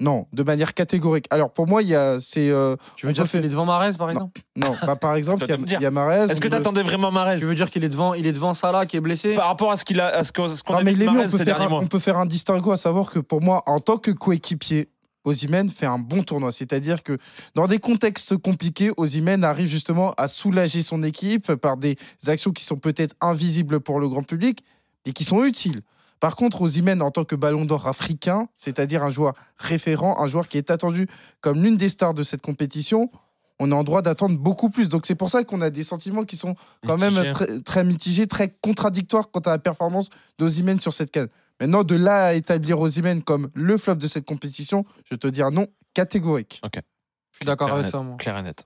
non, de manière catégorique. Alors pour moi, il y a, c'est, euh, Tu veux dire qu'il est devant Marez, par exemple? Non, bah, par exemple, il y a- tu a. Est-ce que on peut- t'attendais vraiment Marez Tu veux dire qu'il est devant, il est devant Salah qui est blessé? Par rapport à ce qu'il a, à ce qu'on Non, a mais vu de il est mieux, Mahrez on peut, ces faire derniers un, mois. on peut faire un distinguo, à savoir que pour moi, en tant que coéquipier, Osimhen fait un bon tournoi. C'est-à-dire que dans des contextes compliqués, Osimhen arrive justement à soulager son équipe par des actions qui sont peut-être invisibles pour le grand public, mais qui sont utiles. Par contre, Osimhen, en tant que ballon d'or africain, c'est-à-dire un joueur référent, un joueur qui est attendu comme l'une des stars de cette compétition, on est en droit d'attendre beaucoup plus. Donc c'est pour ça qu'on a des sentiments qui sont quand Mitigé. même très, très mitigés, très contradictoires quant à la performance d'Osimhen sur cette canne. Maintenant, de là à établir Osimhen comme le flop de cette compétition, je te dire non, catégorique. Je suis d'accord avec net. ça, moi. Clair et net.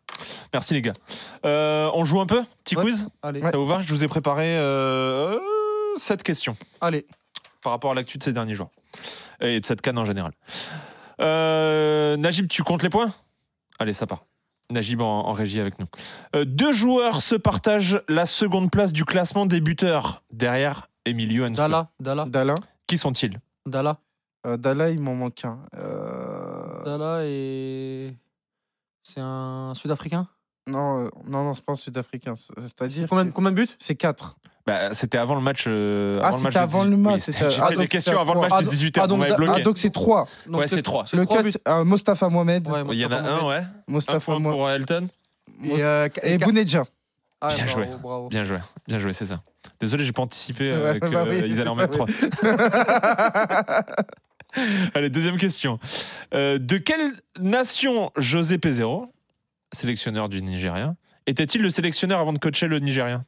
Merci les gars. Euh, on joue un peu? Petit Ouais. quiz? Allez, Ouais. Ça vous va? Je vous ai préparé euh, cette question allez. Par rapport à l'actu de ces derniers jours. Et de cette canne en général. Euh, Najib, tu comptes les points? Allez, ça part. Najib en, en régie avec nous. Euh, deux joueurs se partagent la seconde place du classement des buteurs derrière Emilio Ansou. Dala, Dala, Dala, Qui sont-ils? Dala. euh, Dala, il m'en manque un. Euh, Dala et. C'est un Sud-Africain? Non, euh, non, non, c'est pas un Sud-Africain. C'est- C'est-à-dire, combien, combien de buts? C'est 4. Bah, C'était avant le match. euh, Ah, c'était de avant 18 le match, c'était- ah, des questions avant le match Ah, de 18h. ah, donc. Ah, donc c'est 3. Donc Ouais, c'est trois. c'est Le trois 4, buts. euh, Mostafa Mohamed. Ouais, Il y en a un, ouais. Mostafa Mohamed. pour Elton. Et, euh, Et Bounedja. Ah, Bien bravo, joué. Bravo. Bien joué, bien joué, c'est ça. Désolé, j'ai pas anticipé euh, Ouais, qu'ils bah oui, allaient en mettre ça, trois. Allez, deuxième question. Euh, de quelle nation José Pesero, sélectionneur du Nigeria, était-il le sélectionneur avant de coacher le Nigeria?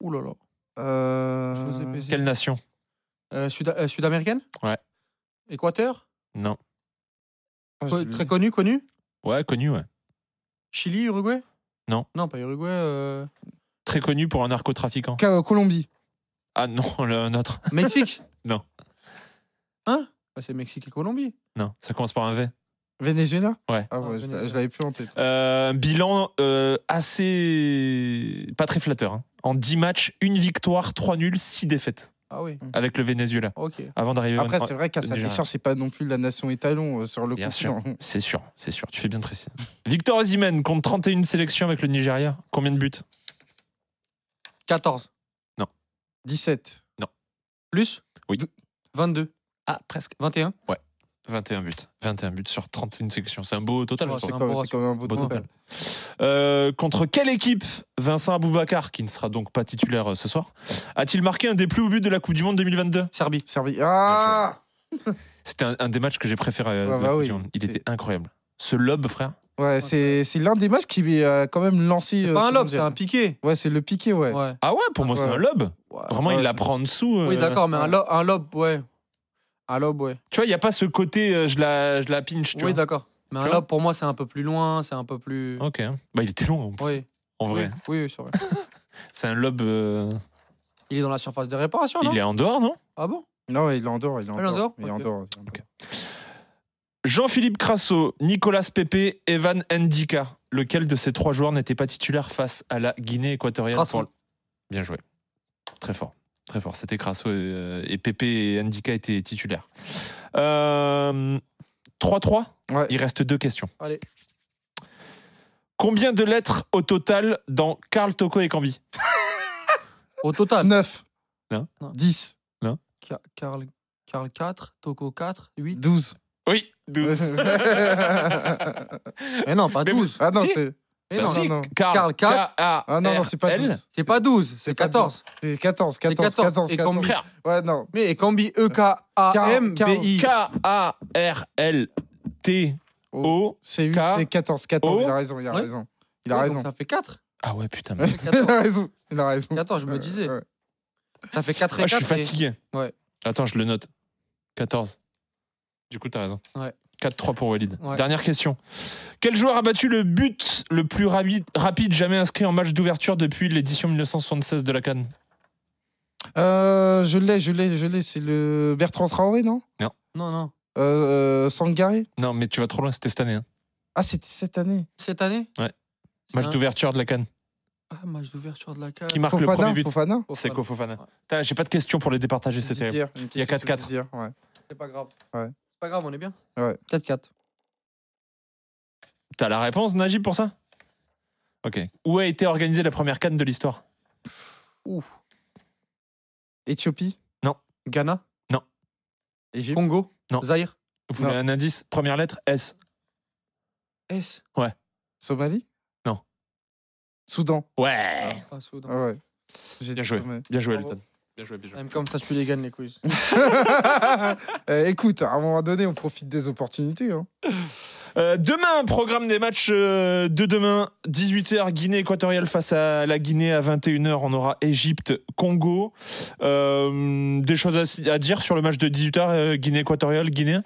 Ouh là là. Euh. Quelle nation? Euh, Sud- euh, Sud-américaine? Ouais. Équateur? Non. ah, Co- Très connu, connu? Ouais, connu, ouais. Chili, Uruguay? Non. Non, pas Uruguay. euh, Très connu pour un narcotrafiquant. Ca- Colombie. Ah non, le nôtre. Mexique? Non. Hein? Bah, C'est Mexique et Colombie. Non, ça commence par un V. Venezuela? Ouais. Ah ouais, Ah, je Venezuela. l'a- je l'avais plus en tête. Euh, un bilan euh, assez. pas très flatteur. hein. En 10 matchs, une victoire, 3 nuls, 6 défaites Ah oui, avec le Venezuela. ok. Avant d'arriver Après, en- c'est vrai qu'à sa Nigeria. décharge, c'est pas non plus la nation étalon euh, sur le Bien sûr, continent. c'est sûr, c'est sûr. Tu fais bien de préciser. Victor Osimhen compte 31 sélections avec le Nigeria. Combien de buts? 14. 17. Plus? Oui. 22. Ah, presque. 21. 21 buts. 21 buts sur 31 sélections. C'est un beau total. Je C'est c'est comme un beau Beau total. total. Euh, contre quelle équipe Vincent Aboubakar, qui ne sera donc pas titulaire euh, ce soir, a-t-il marqué un des plus hauts buts de la Coupe du Monde 2022 Serbie. Serbie. Ah C'était un, un des matchs que j'ai préféré. euh, la bah Coupe oui. du Monde. Il était incroyable. Ce lob, frère. Ouais, c'est c'est l'un des matchs qui a quand même lancé. C'est euh, pas un lob, c'est un piqué. Ouais, c'est le piqué, ouais. Ouais. Ah ouais, pour moi, c'est un lob. Ouais. Vraiment, Ouais. il la prend en dessous. Oui, euh, d'accord, mais un lob, un lob, ouais. Un lob, ouais. Tu vois, il n'y a pas ce côté, euh, je, la, je la pinch, tu Oui, vois. d'accord. Mais Tu un vois lob, pour moi, c'est un peu plus loin, c'est un peu plus. Ok. Bah, il était long, en, plus, Oui, en vrai. oui, oui, c'est vrai. C'est un lob. euh, Il est dans la surface de réparation, non Il est en dehors, non? Ah bon? Non, il est en dehors. Il est en Ah, il est en dehors. dehors Il est en Ok. dehors. Jean-Philippe Crasso, Nicolas Pepe, Evan Ndika. Lequel de ces trois joueurs n'était pas titulaire face à la Guinée équatoriale Crasso. pour- Bien joué. Très fort. Très fort. C'était Crasso et, euh, et Pepe et Ndika étaient titulaires. Euh, 3-3 Ouais. Il reste deux questions. Allez. Combien de lettres au total dans Karl Toko et Cambi Au total? 9. Non. Non. 10. Ca- Karl, Karl 4, Toko 4, 8. 12. Oui, 12. Mais non, pas Mais 12. ah non, Si. c'est Mais Bah non, si, non, non. Quatre. K-A-R-L. ah, non, non, c'est pas 12. C'est pas 12, c'est pas 14. C'est 14, C'est 14, 14. 14, Et 14. Cambi. Ouais, non. Mais et Cambi, E-K-A-M-B-I. K-A-R-L-T-O. C'est 8, K, c'est 14, 14. O. Il a raison, il a raison. Il a raison. Ça fait 4. Ah ouais, putain. il mais- 14. a raison. Il a raison. 14, je me disais. Ça fait 4 et Ah, 4. je suis fatigué. Ouais. Attends, je le note. 14. Du coup, t'as raison. Ouais. 4-3 pour Walid. Ouais. Dernière question. Quel joueur a battu le but le plus rapi- rapide jamais inscrit en match d'ouverture depuis l'édition 1976 de la Cannes? Euh, je l'ai, je l'ai, je l'ai. C'est le Bertrand Traoré, non? Non, non. Euh, euh, Sangaré? Non, mais tu vas trop loin, c'était cette année. hein. Ah, c'était cette année. Cette année? Ouais. Match d'ouverture de la Cannes. Ah, match d'ouverture de la CAN. Qui marque le premier but Fofana C'est Kofofana. Ouais. J'ai pas de questions pour les départager, c'est terrible. Il y a question sur 4-4. Didier, ouais. C'est pas grave. Ouais. Pas grave, on est bien Ouais. 4-4. T'as la réponse, Najib, pour ça? Ok. Où a été organisée la première Cannes de l'histoire? Éthiopie? Ghana? Égypte? Congo? Non. Zaïre Vous voulez un indice? Première lettre S. S? Somalie? Non. Soudan Ouais. Ah, Soudan. Ah ouais. J'ai Bien dit joué. Somalie. Bien joué, Bravo. Elton. Bien joué, bien joué. Même comme ça, tu les gagnes les quiz. Euh, écoute, à un moment donné, on profite des opportunités. hein. Euh, demain, programme des matchs euh, de demain, 18h, Guinée équatoriale face à la Guinée, à 21h, on aura Égypte, Congo. Euh, des choses à, à dire sur le match de 18h, euh, Guinée équatoriale, Guinée?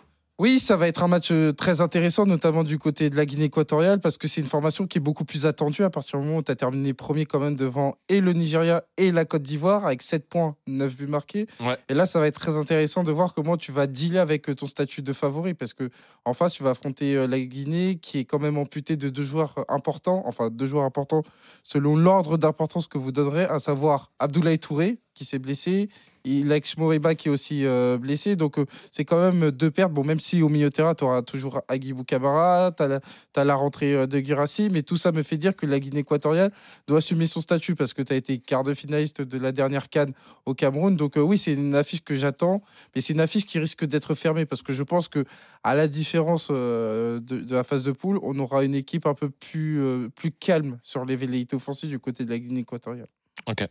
Oui, ça va être un match euh, très intéressant, notamment du côté de la Guinée équatoriale, parce que c'est une formation qui est beaucoup plus attendue à partir du moment où tu as terminé premier quand même devant et le Nigeria et la Côte d'Ivoire, avec 7 points, 9 buts marqués. Ouais. Et là, ça va être très intéressant de voir comment tu vas dealer avec euh, ton statut de favori, parce que en face, tu vas affronter euh, la Guinée, qui est quand même amputée de deux joueurs importants, enfin deux joueurs importants selon l'ordre d'importance que vous donnerez, à savoir Abdoulaye Touré, qui s'est blessé, Lex Moriba, qui est aussi euh, blessé. Donc, euh, c'est quand même deux pertes. Bon, même si au milieu de terrain, tu auras toujours Agibou Camara, tu as, la, rentrée euh, de Girassi, mais tout ça me fait dire que la Guinée équatoriale doit assumer son statut parce que tu as été quart de finaliste de la dernière Cannes au Cameroun. Donc, oui, c'est une affiche que j'attends, mais c'est une affiche qui risque d'être fermée parce que je pense que, à la différence de, la phase de poule, on aura une équipe un peu plus, plus calme sur les velléités offensives du côté de la Guinée équatoriale. Ok.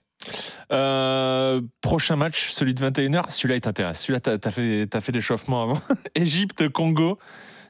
Euh, prochain match, celui de 21h, celui-là il t'intéresse. Celui-là, t'as as fait, l'échauffement avant. Égypte, Congo.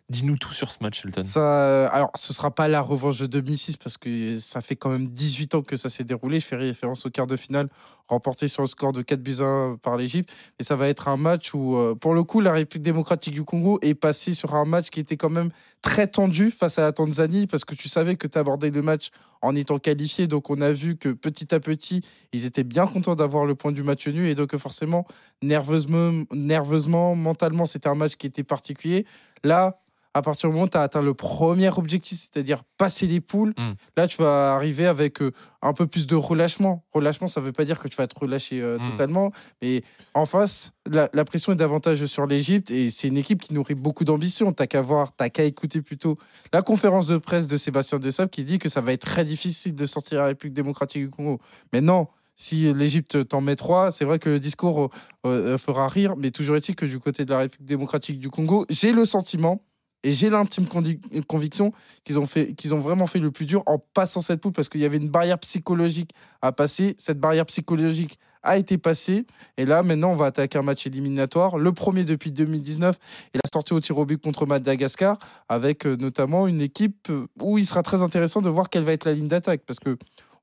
Dis-nous tout sur ce match, Elton. Ça, alors, ce sera pas la revanche de 2006 parce que ça fait quand même 18 ans que ça s'est déroulé. Je fais référence au quart de finale remporté sur le score de 4 buts à 1 par l'Égypte. Et ça va être un match où, euh, pour le coup, la République démocratique du Congo est passée sur un match qui était quand même très tendu face à la Tanzanie parce que tu savais que tu abordais le match en étant qualifié. Donc, on a vu que petit à petit, ils étaient bien contents d'avoir le point du match nul. Et donc, forcément, nerveusement, nerveusement mentalement, c'était un match qui était particulier. Là, à partir du moment où tu as atteint le premier objectif, c'est-à-dire passer les poules, Mm. là, tu vas arriver avec euh, un peu plus de relâchement. Relâchement, ça ne veut pas dire que tu vas te relâcher euh, Mm. totalement, mais en face, la, la pression est davantage sur l'Égypte et c'est une équipe qui nourrit beaucoup d'ambition. Tu qu'à voir, tu qu'à écouter plutôt la conférence de presse de Sébastien Dessab qui dit que ça va être très difficile de sortir la République démocratique du Congo. Mais non, si l'Égypte t'en met trois, c'est vrai que le discours euh, euh, fera rire, mais toujours est-il que du côté de la République démocratique du Congo, j'ai le sentiment et j'ai l'intime convi- conviction qu'ils ont, ont vraiment fait le plus dur en passant cette poule parce qu'il y avait une barrière psychologique à passer. Cette barrière psychologique a été passée. Et là, maintenant, on va attaquer un match éliminatoire. Le premier depuis 2019 et la sortie au tir au but contre Madagascar avec euh, notamment une équipe euh, où il sera très intéressant de voir quelle va être la ligne d'attaque parce que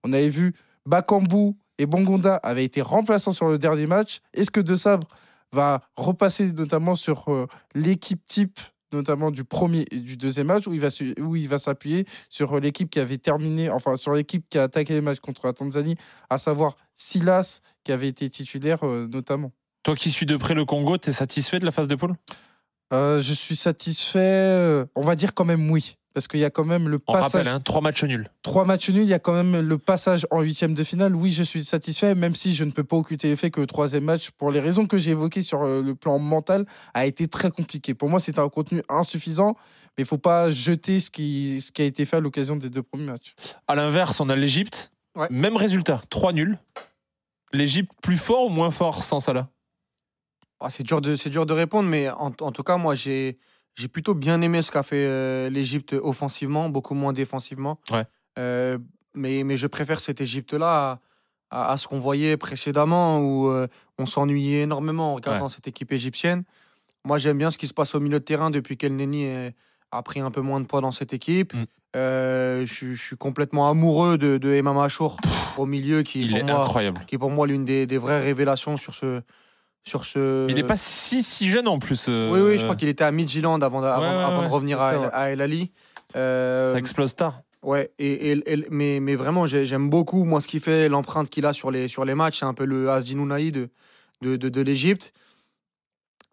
on avait vu Bakambu et Bongonda avaient été remplaçants sur le dernier match. Est-ce que De Sabre va repasser notamment sur euh, l'équipe type notamment du premier et du deuxième match où il va su- où il va s'appuyer sur euh, l'équipe qui avait terminé enfin sur l'équipe qui a attaqué les matchs contre la Tanzanie à savoir Silas qui avait été titulaire euh, notamment. Toi qui suis de près le Congo, t'es satisfait de la phase de poule? Euh, je suis satisfait on va dire quand même oui parce qu'il y a quand même le On passage rappelle, hein, trois matchs nuls. trois matchs nuls, il y a quand même le passage en huitième de finale. Oui, je suis satisfait, même si je ne peux pas occulter le fait que le troisième match, pour les raisons que j'ai évoquées sur euh, le plan mental, a été très compliqué. Pour moi, c'est un contenu insuffisant, mais il faut pas jeter ce qui, ce qui a été fait à l'occasion des deux premiers matchs. À l'inverse, on a l'Égypte. Ouais. Même résultat, trois nuls. L'Égypte plus fort ou moins fort sans Salah? Ah, c'est dur de c'est dur de répondre, mais en, en tout cas, moi, j'ai j'ai plutôt bien aimé ce qu'a fait euh, l'Égypte offensivement, beaucoup moins défensivement. Ouais. Euh, mais, mais je préfère cette Égypte-là à, à- à ce qu'on voyait précédemment où euh, on s'ennuyait énormément en regardant cette équipe égyptienne. Moi, j'aime bien ce qui se passe au milieu de terrain depuis qu'El Neni est- a pris un peu moins de poids dans cette équipe. Mm. Euh, je, suis- je suis complètement amoureux de, de Emma Machour au milieu, qui, Il pour est moi, incroyable. qui est pour moi l'une des, des vraies révélations sur ce. Sur ce... Il n'est pas si si jeune en plus. euh, Oui, oui, je crois qu'il était à Midtjylland avant, d'a- avant, Ouais, ouais, avant de revenir à, El- ouais. à El Ali. Euh, Ça explose tard. ouais, et, et- et- mais, mais vraiment, j'ai- j'aime beaucoup moi ce qu'il fait, l'empreinte qu'il a sur les, sur les matchs. C'est un peu le Asdin Ounahi de, de, de, de l'Égypte.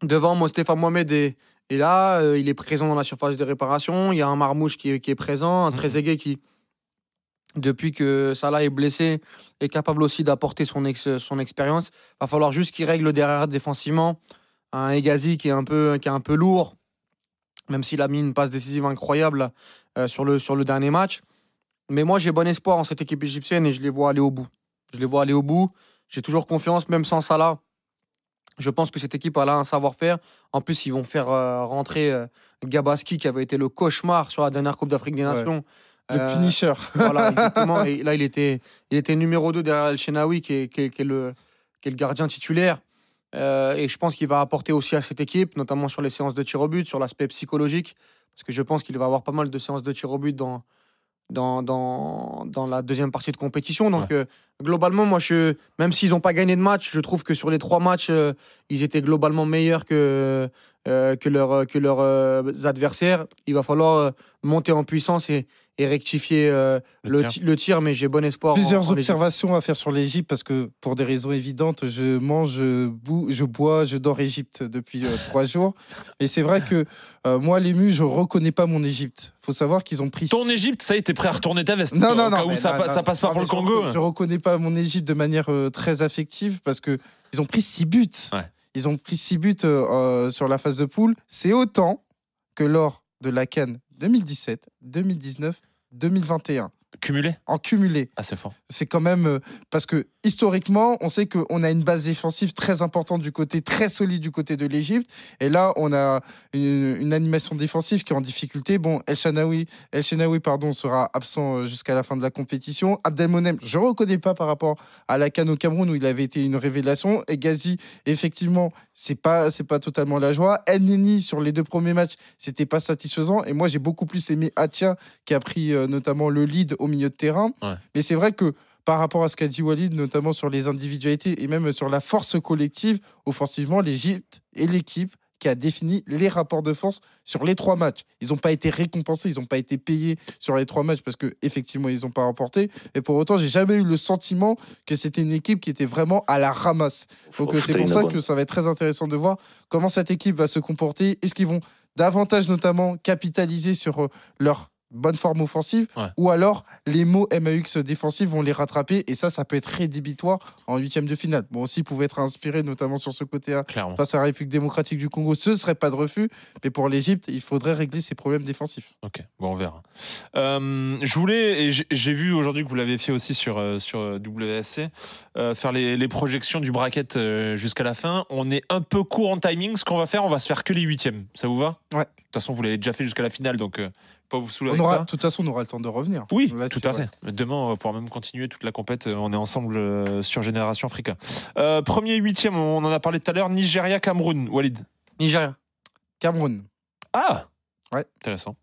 Devant, moi, Stéphane Mohamed est, là, euh, il est présent dans la surface de réparation. Il y a un Marmouche qui est, qui est présent, un Mhm. Trezeguet qui, depuis que Salah est blessé, est capable aussi d'apporter son, ex- son expérience. va falloir juste qu'il règle derrière défensivement. Un Egazi qui est un peu, qui est un peu lourd, même s'il a mis une passe décisive incroyable euh, sur, le, sur le dernier match. Mais moi, j'ai bon espoir en cette équipe égyptienne et je les vois aller au bout. Je les vois aller au bout. J'ai toujours confiance, même sans Salah. Je pense que cette équipe a un savoir-faire. En plus, ils vont faire euh, rentrer euh, Gabaski, qui avait été le cauchemar sur la dernière Coupe d'Afrique des Ouais. Le Euh, Punisher. voilà, exactement. Et là, il était, il était numéro 2 derrière El Shenaoui, qui est, qui est- qui est le, qui est le gardien titulaire. Euh, et je pense qu'il va apporter aussi à cette équipe, notamment sur les séances de tir au but, sur l'aspect psychologique, parce que je pense qu'il va avoir pas mal de séances de tir au but dans, dans, dans, dans la deuxième partie de compétition. Donc, euh, globalement, moi, je, même s'ils n'ont pas gagné de match, je trouve que sur les trois matchs, euh, ils étaient globalement meilleurs que, que, leurs que leurs adversaires. Il va falloir monter en puissance et, et rectifier euh, Le le, tir. ti- le tir, mais j'ai bon espoir. Plusieurs en observations à faire sur l'Égypte parce que pour des raisons évidentes, je mange, je, bou- je bois, je dors Égypte depuis euh, trois jours. Et c'est vrai que euh, moi, l'ému, je reconnais pas mon Égypte. faut savoir qu'ils ont pris. Ton Égypte, ça y est, t'es prêt à retourner ta veste. Non, au non, cas non. où ça, non, pa- non, ça passe pas non, pour le je Congo. reconnais- Je reconnais pas mon Égypte de manière euh, très affective parce que ils ont pris six buts. Ouais. Ils ont pris six buts sur la phase de poule. C'est autant que lors de la Cannes 2017, 2019, 2021 Cumulé? En cumulé. Ah, c'est fort. C'est quand même euh, parce que historiquement, on sait qu'on a une base défensive très importante du côté, très solide du côté de l'Égypte. Et là, on a une, une animation défensive qui est en difficulté. Bon, El Shanaoui, El pardon, sera absent euh, jusqu'à la fin de la compétition. Abdelmonem, je ne reconnais pas par rapport à la Cannes au Cameroun où il avait été une révélation. Et Gazi, effectivement, c'est pas c'est pas totalement la joie. El Neni sur les deux premiers matchs, c'était pas satisfaisant. Et moi, j'ai beaucoup plus aimé Atia qui a pris euh, notamment le lead au milieu de terrain. Ouais. Mais c'est vrai que par rapport à ce qu'a dit Walid, notamment sur les individualités et même sur la force collective, offensivement, l'Égypte est l'équipe qui a défini les rapports de force sur les trois matchs. Ils n'ont pas été récompensés, ils n'ont pas été payés sur les trois matchs parce que effectivement ils n'ont pas remporté. Et pour autant, j'ai jamais eu le sentiment que c'était une équipe qui était vraiment à la ramasse. Donc euh, c'est pour ça que ça va être très intéressant de voir comment cette équipe va se comporter. Est-ce qu'ils vont davantage notamment capitaliser sur euh, leur bonne forme offensive Ouais. ou alors les mots MAX défensifs vont les rattraper et ça ça peut être rédhibitoire en huitième de finale. Bon aussi ils pouvaient être inspirés notamment sur ce côté-là face à la République démocratique du Congo, ce serait pas de refus, mais pour l'Égypte, il faudrait régler ses problèmes défensifs. Ok, bon, on verra. Euh, je voulais, et j'ai- vu aujourd'hui que vous l'avez fait aussi sur, euh, sur euh, WSC, euh, faire les, les projections du bracket jusqu'à la fin. On est un peu court en timing. Ce qu'on va faire, on va se faire que les huitièmes. Ça vous va? Ouais. De toute façon, vous l'avez déjà fait jusqu'à la finale, donc euh, pas vous saouler On aura, de toute façon, on aura le temps de revenir. Oui, tout à ouais. fait. Demain, on va pouvoir même continuer toute la compète. On est ensemble euh, sur Génération Africa. Euh, premier huitième, on en a parlé tout à l'heure. Nigeria, Cameroun. Walid. Nigeria. Cameroun. Ah Ouais. Intéressant.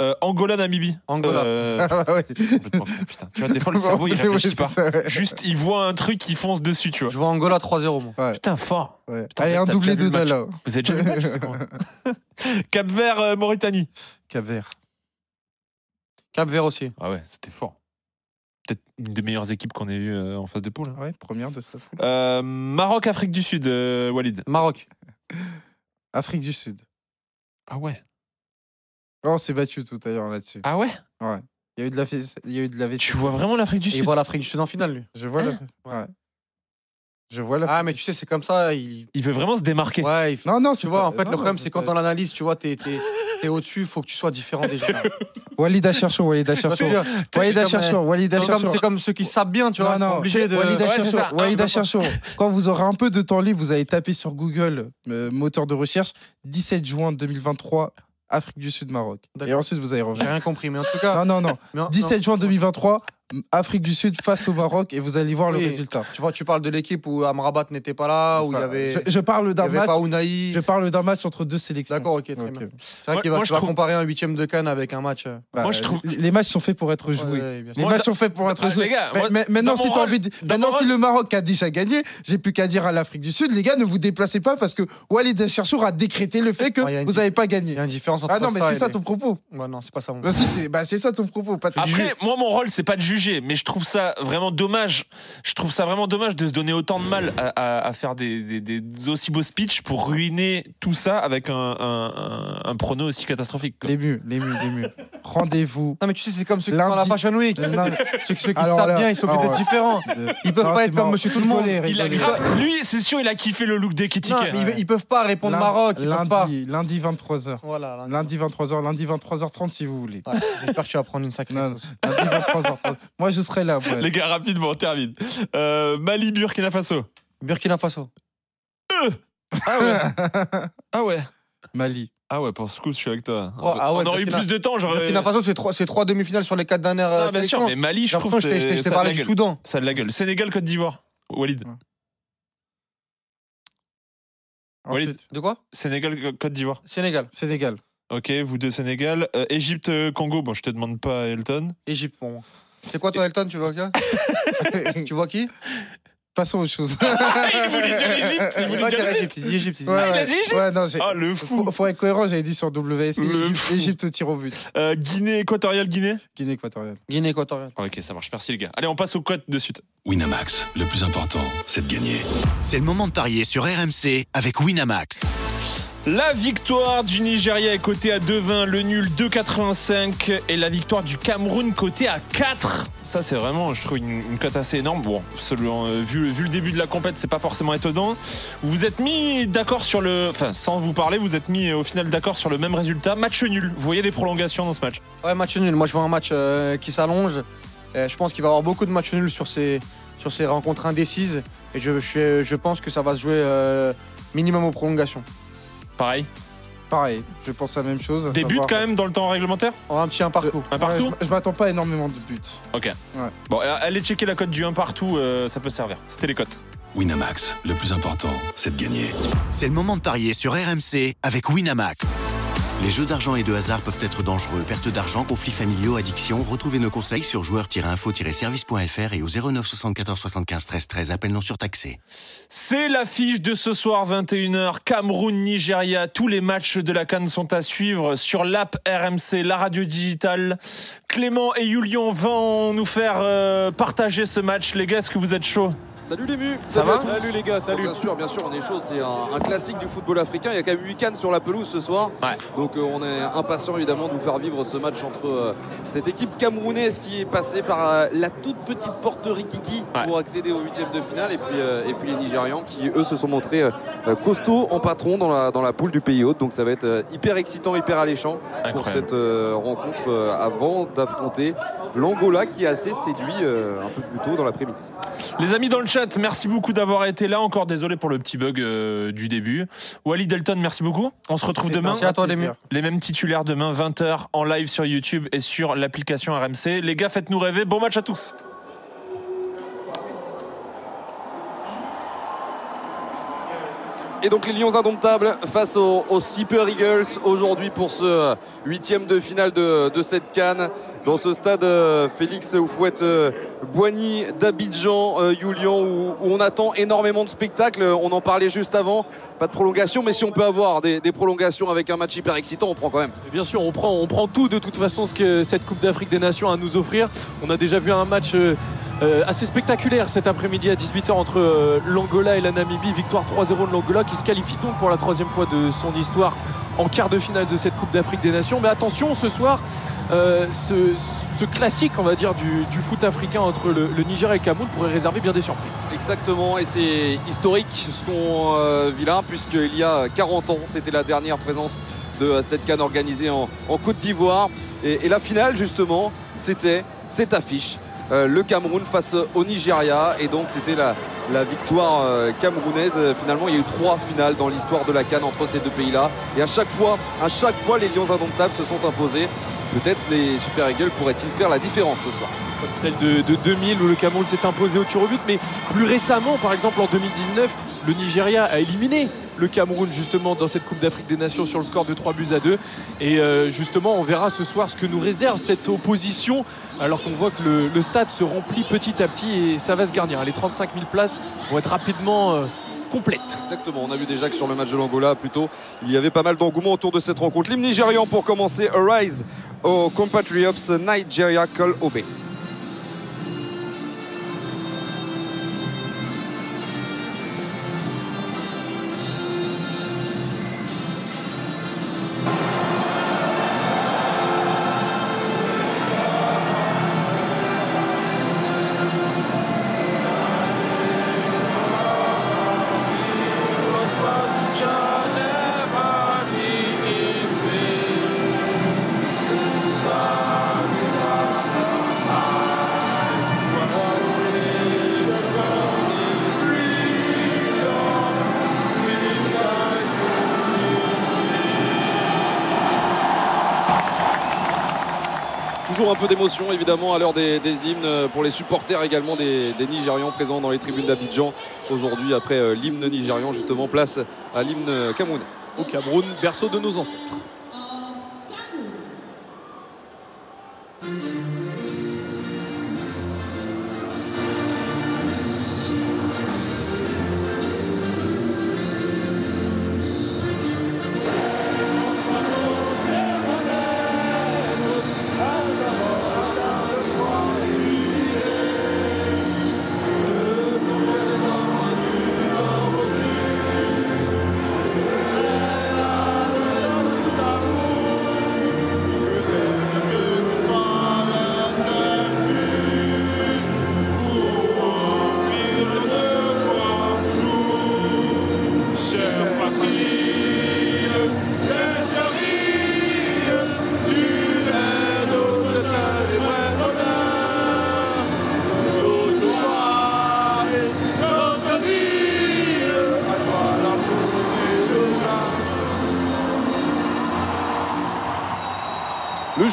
Euh, Angola, Namibie. Angola. Euh, Ouais. complètement con, putain. Tu vois, des fois, le cerveau, il réfléchit c'est pas. ça, ouais. Juste, il voit un truc, il fonce dessus, tu vois. Je vois Angola 3-0, moi. Putain, fort. Ouais. Putain, Allez, un doublé de Dalla. Vous avez déjà. Cap Vert, euh, Mauritanie. Cap-Vert. Cap Vert aussi. Ah ouais, c'était fort. Peut-être une des meilleures équipes qu'on ait eues euh, en phase de poule. hein. Ouais, première de cette poule. Euh, Maroc, Afrique du Sud, euh, Walid. Maroc. Afrique du Sud. Ah ouais. Oh, on s'est battu tout à l'heure là-dessus. Ah ouais? Ouais. Il y a eu de la fesse- il y a eu de la Tu vois vraiment l'Afrique du Et il Sud? voit l'Afrique du Sud en finale, lui. Je vois la. Ouais. Je vois la. Ah, mais tu sais, c'est comme ça. Il... Il veut vraiment se démarquer. Ouais, il... Non, non, Tu vois, en fait, le problème, c'est quand on l'analyse, tu vois, t'es t'es- t'es au-dessus, il faut que tu sois différent des gens. Walid Acharchour, Walid Acharchour. que, Walid comme, Acharchour, Walid C'est comme, Acharchour. c'est comme ceux qui savent bien, tu vois, Non, ils sont non, obligés de. Walid Ouais, c'est Acharchour, ça. Walid Acharchour. Quand vous aurez un peu de temps libre, vous allez taper sur Google, euh, moteur de recherche, 17 juin 2023, Afrique du Sud, Maroc. Et D'accord. ensuite, vous allez J'ai revenir. rien compris, mais en tout cas. Non, non, non. mais en- 17 juin 2023, Afrique du Sud face au Maroc, et vous allez voir le résultat. Tu vois, tu parles de l'équipe où Amrabat n'était pas là, où il y avait. je, je parle il y d'un avait match. pas Unai. Je parle d'un match entre deux sélections. D'accord, ok, très Ok. bien. C'est Moi- vrai qu'il va, moi, tu je vas trouve- comparer un huitième de Cannes avec un match. euh, Bah, Moi, je trouve- Les matchs sont faits pour être joués. ouais. Les Moi, matchs sont faits pour être Ah, joués. les gars, Mais- moi, mais- maintenant, si, rôle- envie de- maintenant si rôle- le Maroc a déjà gagné, j'ai plus qu'à dire à l'Afrique du Sud, les gars, ne vous déplacez pas parce que Walid Cherchour a décrété le fait que Ah, il vous n'avez pas Il gagné. y a une différence entre Ah non, mais c'est ça ton propos. Non, c'est pas ça. Bah, c'est bah, c'est ça ton propos. Après, moi, mon rôle, c'est pas de juger, mais je trouve ça vraiment dommage. Je trouve ça vraiment dommage de se donner autant de mal à, à- à faire des, des- des aussi beaux speeches pour ruiner tout ça avec un, un- un- un prono aussi catastrophique. quoi. Les mus, les mus, les mus. Rendez-vous. Non, mais tu sais, c'est comme ceux qui Lundi- font la Fashion Week. Non, Ceux, ceux qui Alors savent là- bien, ils sont d'être différents. de- Ils peuvent Non, pas être comme monsieur tout le monde. Il a lui, c'est sûr, il a kiffé le look des Kitty Non, mais ils, ils peuvent pas répondre Maroc. Ils peuvent pas. Lundi, lundi 23h. Voilà. lundi. Lundi 23h, lundi 23h30 si vous voulez. Ouais, J'espère que tu vas prendre une sacrée Non. Lundi 23h30. Moi je serai là. ouais. Les gars, rapidement, on termine. Euh, Mali, Burkina Faso. Burkina Faso. Ah ouais. ah ouais. Mali. Ah ouais, pour ce coup, je suis avec toi. Oh, ah ouais, on aurait eu Burkina- plus de temps. Burkina Faso, c'est trois, c'est trois demi-finales sur les quatre dernières euh, Non, bien sûr, mais Mali, je trouve que je t'ai- parlé du. Soudan. Ça a de la gueule. Sénégal, Côte d'Ivoire. Walid. Ensuite, De quoi? Sénégal, Côte d'Ivoire. Sénégal. Sénégal. Ok, vous deux Sénégal. Euh, Égypte, euh, Congo. Bon, je te demande pas, Elton. Égypte pour moi. C'est quoi toi, Elton Tu vois qui Tu vois qui? Passons aux choses. il voulait dire Égypte. Il voulait dire. Égypte, il dit Égypte. il dit Ouais, il a ouais. dit Égypte Ouais, non, j'ai- Ah, le fou. Faut, faut être cohérent, j'avais dit sur WS. Le Égypte, fou. Égypte au tir au but. Euh, Guinée équatoriale, Guinée? Guinée équatoriale. Guinée équatoriale. Ok, ça marche. Merci les gars. Allez, on passe aux cotes de suite. Winamax, le plus important, c'est de gagner. C'est le moment de parier sur RMC avec Winamax. La victoire du Nigeria est cotée à 2,20, le nul 2,85 et la victoire du Cameroun cotée à 4. Ça, c'est vraiment, je trouve, une, cote assez énorme. Bon, euh, vu, le début de la compète, c'est pas forcément étonnant. Vous vous êtes mis d'accord sur le. Enfin, sans vous parler, vous êtes mis euh, au final d'accord sur le même résultat. Match nul. Vous voyez des prolongations dans ce match? Ouais, match nul. Moi, je vois un match euh, qui s'allonge. Je pense qu'il va y avoir beaucoup de matchs nuls sur ces, rencontres indécises. Et je, pense que ça va se jouer minimum aux prolongations. Pareil. Pareil, je pense la même chose. Des buts quand même dans le temps réglementaire On aura un petit un partout. Un partout Ouais, je je m'attends pas à énormément de buts. Ok. Ouais. Bon, euh, allez checker la cote du 1 partout, euh, ça peut servir. C'était les cotes. Winamax, le plus important, c'est de gagner. C'est le moment de parier sur RMC avec Winamax. Les jeux d'argent et de hasard peuvent être dangereux. Perte d'argent, conflits familiaux, addiction. Retrouvez nos conseils sur joueurs-info-service.fr et au 09 74 75 13 13. Appel non surtaxé. C'est l'affiche de ce soir 21h. Cameroun, Nigeria. Tous les matchs de la Cannes sont à suivre sur l'app RMC, la radio digitale. Clément et Julian vont nous faire euh, partager ce match. Les gars, est-ce que vous êtes chauds? Salut les mus Ça Salut va. Salut les gars, salut. Bien sûr, bien sûr, on est chaud. C'est un, un classique du football africain. Il y a quand même 8 cannes sur la pelouse ce soir. Donc euh, on est impatient évidemment de vous faire vivre ce match entre euh, cette équipe camerounaise qui est passée par euh, la toute petite porte Rikiki pour accéder au huitième de finale et puis, et puis les Nigérians qui eux se sont montrés costauds en patron dans la, dans la poule du pays hôte. Donc ça va être hyper excitant, hyper alléchant pour cette rencontre avant d'affronter l'Angola qui a assez séduit un peu plus tôt dans l'après-midi. Les amis dans le chat, merci beaucoup d'avoir été là. Encore désolé pour le petit bug euh, du début. Wally Delton, merci beaucoup. On se retrouve demain. merci à toi, les murs. Les mêmes titulaires demain, 20h, en live sur YouTube et sur l'application RMC. Les gars, faites-nous rêver. Bon match à tous. Et donc les Lions indomptables face aux, aux Super Eagles aujourd'hui pour ce huitième de finale de, de cette canne dans ce stade euh, Félix Oufouette euh, Boigny d'Abidjan, euh, Julian, où, on attend énormément de spectacles. On en parlait juste avant, pas de prolongation, mais si on peut avoir des, prolongations avec un match hyper excitant, on prend quand même. Bien sûr, on prend, on prend tout de toute façon ce que cette Coupe d'Afrique des Nations a à nous offrir. On a déjà vu un match assez spectaculaire cet après-midi à 18h entre l'Angola et la Namibie. Victoire 3-0 de l'Angola qui se qualifie donc pour la troisième fois de son histoire en quart de finale de cette Coupe d'Afrique des Nations. Mais attention, ce soir, euh, ce, classique, on va dire, du, foot africain entre le, le Niger et le Cameroun pourrait réserver bien des surprises. Exactement, et c'est historique ce qu'on euh, vit là, puisqu'il y a 40 ans, c'était la dernière présence de cette canne organisée en, Côte d'Ivoire. Et, la finale, justement, c'était cette affiche. euh, le Cameroun face au Nigeria et donc c'était la, la victoire camerounaise. Finalement, il y a eu trois finales dans l'histoire de la Cannes entre ces deux pays-là et à chaque fois, à chaque fois, les Lions indomptables se sont imposés. Peut-être les Super Eagles pourraient-ils faire la différence ce soir comme celle de, de 2000 où le Cameroun s'est imposé au tir au but. Mais plus récemment, par exemple en 2019, le Nigeria a éliminé le Cameroun justement dans cette Coupe d'Afrique des Nations sur le score de 3 buts à 2. Et euh, justement, on verra ce soir ce que nous réserve cette opposition alors qu'on voit que le, le stade se remplit petit à petit et ça va se garnir. Les 35 000 places vont être rapidement euh, Exactement, on a vu déjà que sur le match de l'Angola, plutôt, il y avait pas mal d'engouement autour de cette rencontre. L'hymne nigérian pour commencer, Arise au Compatriots Nigeria Call Obey. D'émotion évidemment à l'heure des, hymnes pour les supporters également des, des Nigérians présents dans les tribunes d'Abidjan aujourd'hui après euh, l'hymne nigérian justement place à l'hymne camerounais. Au Cameroun, berceau de nos ancêtres.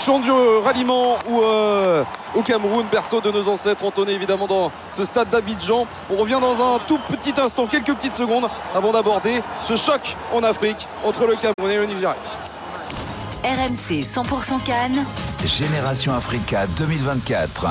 Chant du ralliement ou euh, au Cameroun, berceau de nos ancêtres, entonné évidemment dans ce stade d'Abidjan. On revient dans un tout petit instant, quelques petites secondes, avant d'aborder ce choc en Afrique entre le Cameroun et le Nigeria. RMC 100% Cannes. Génération Africa 2024.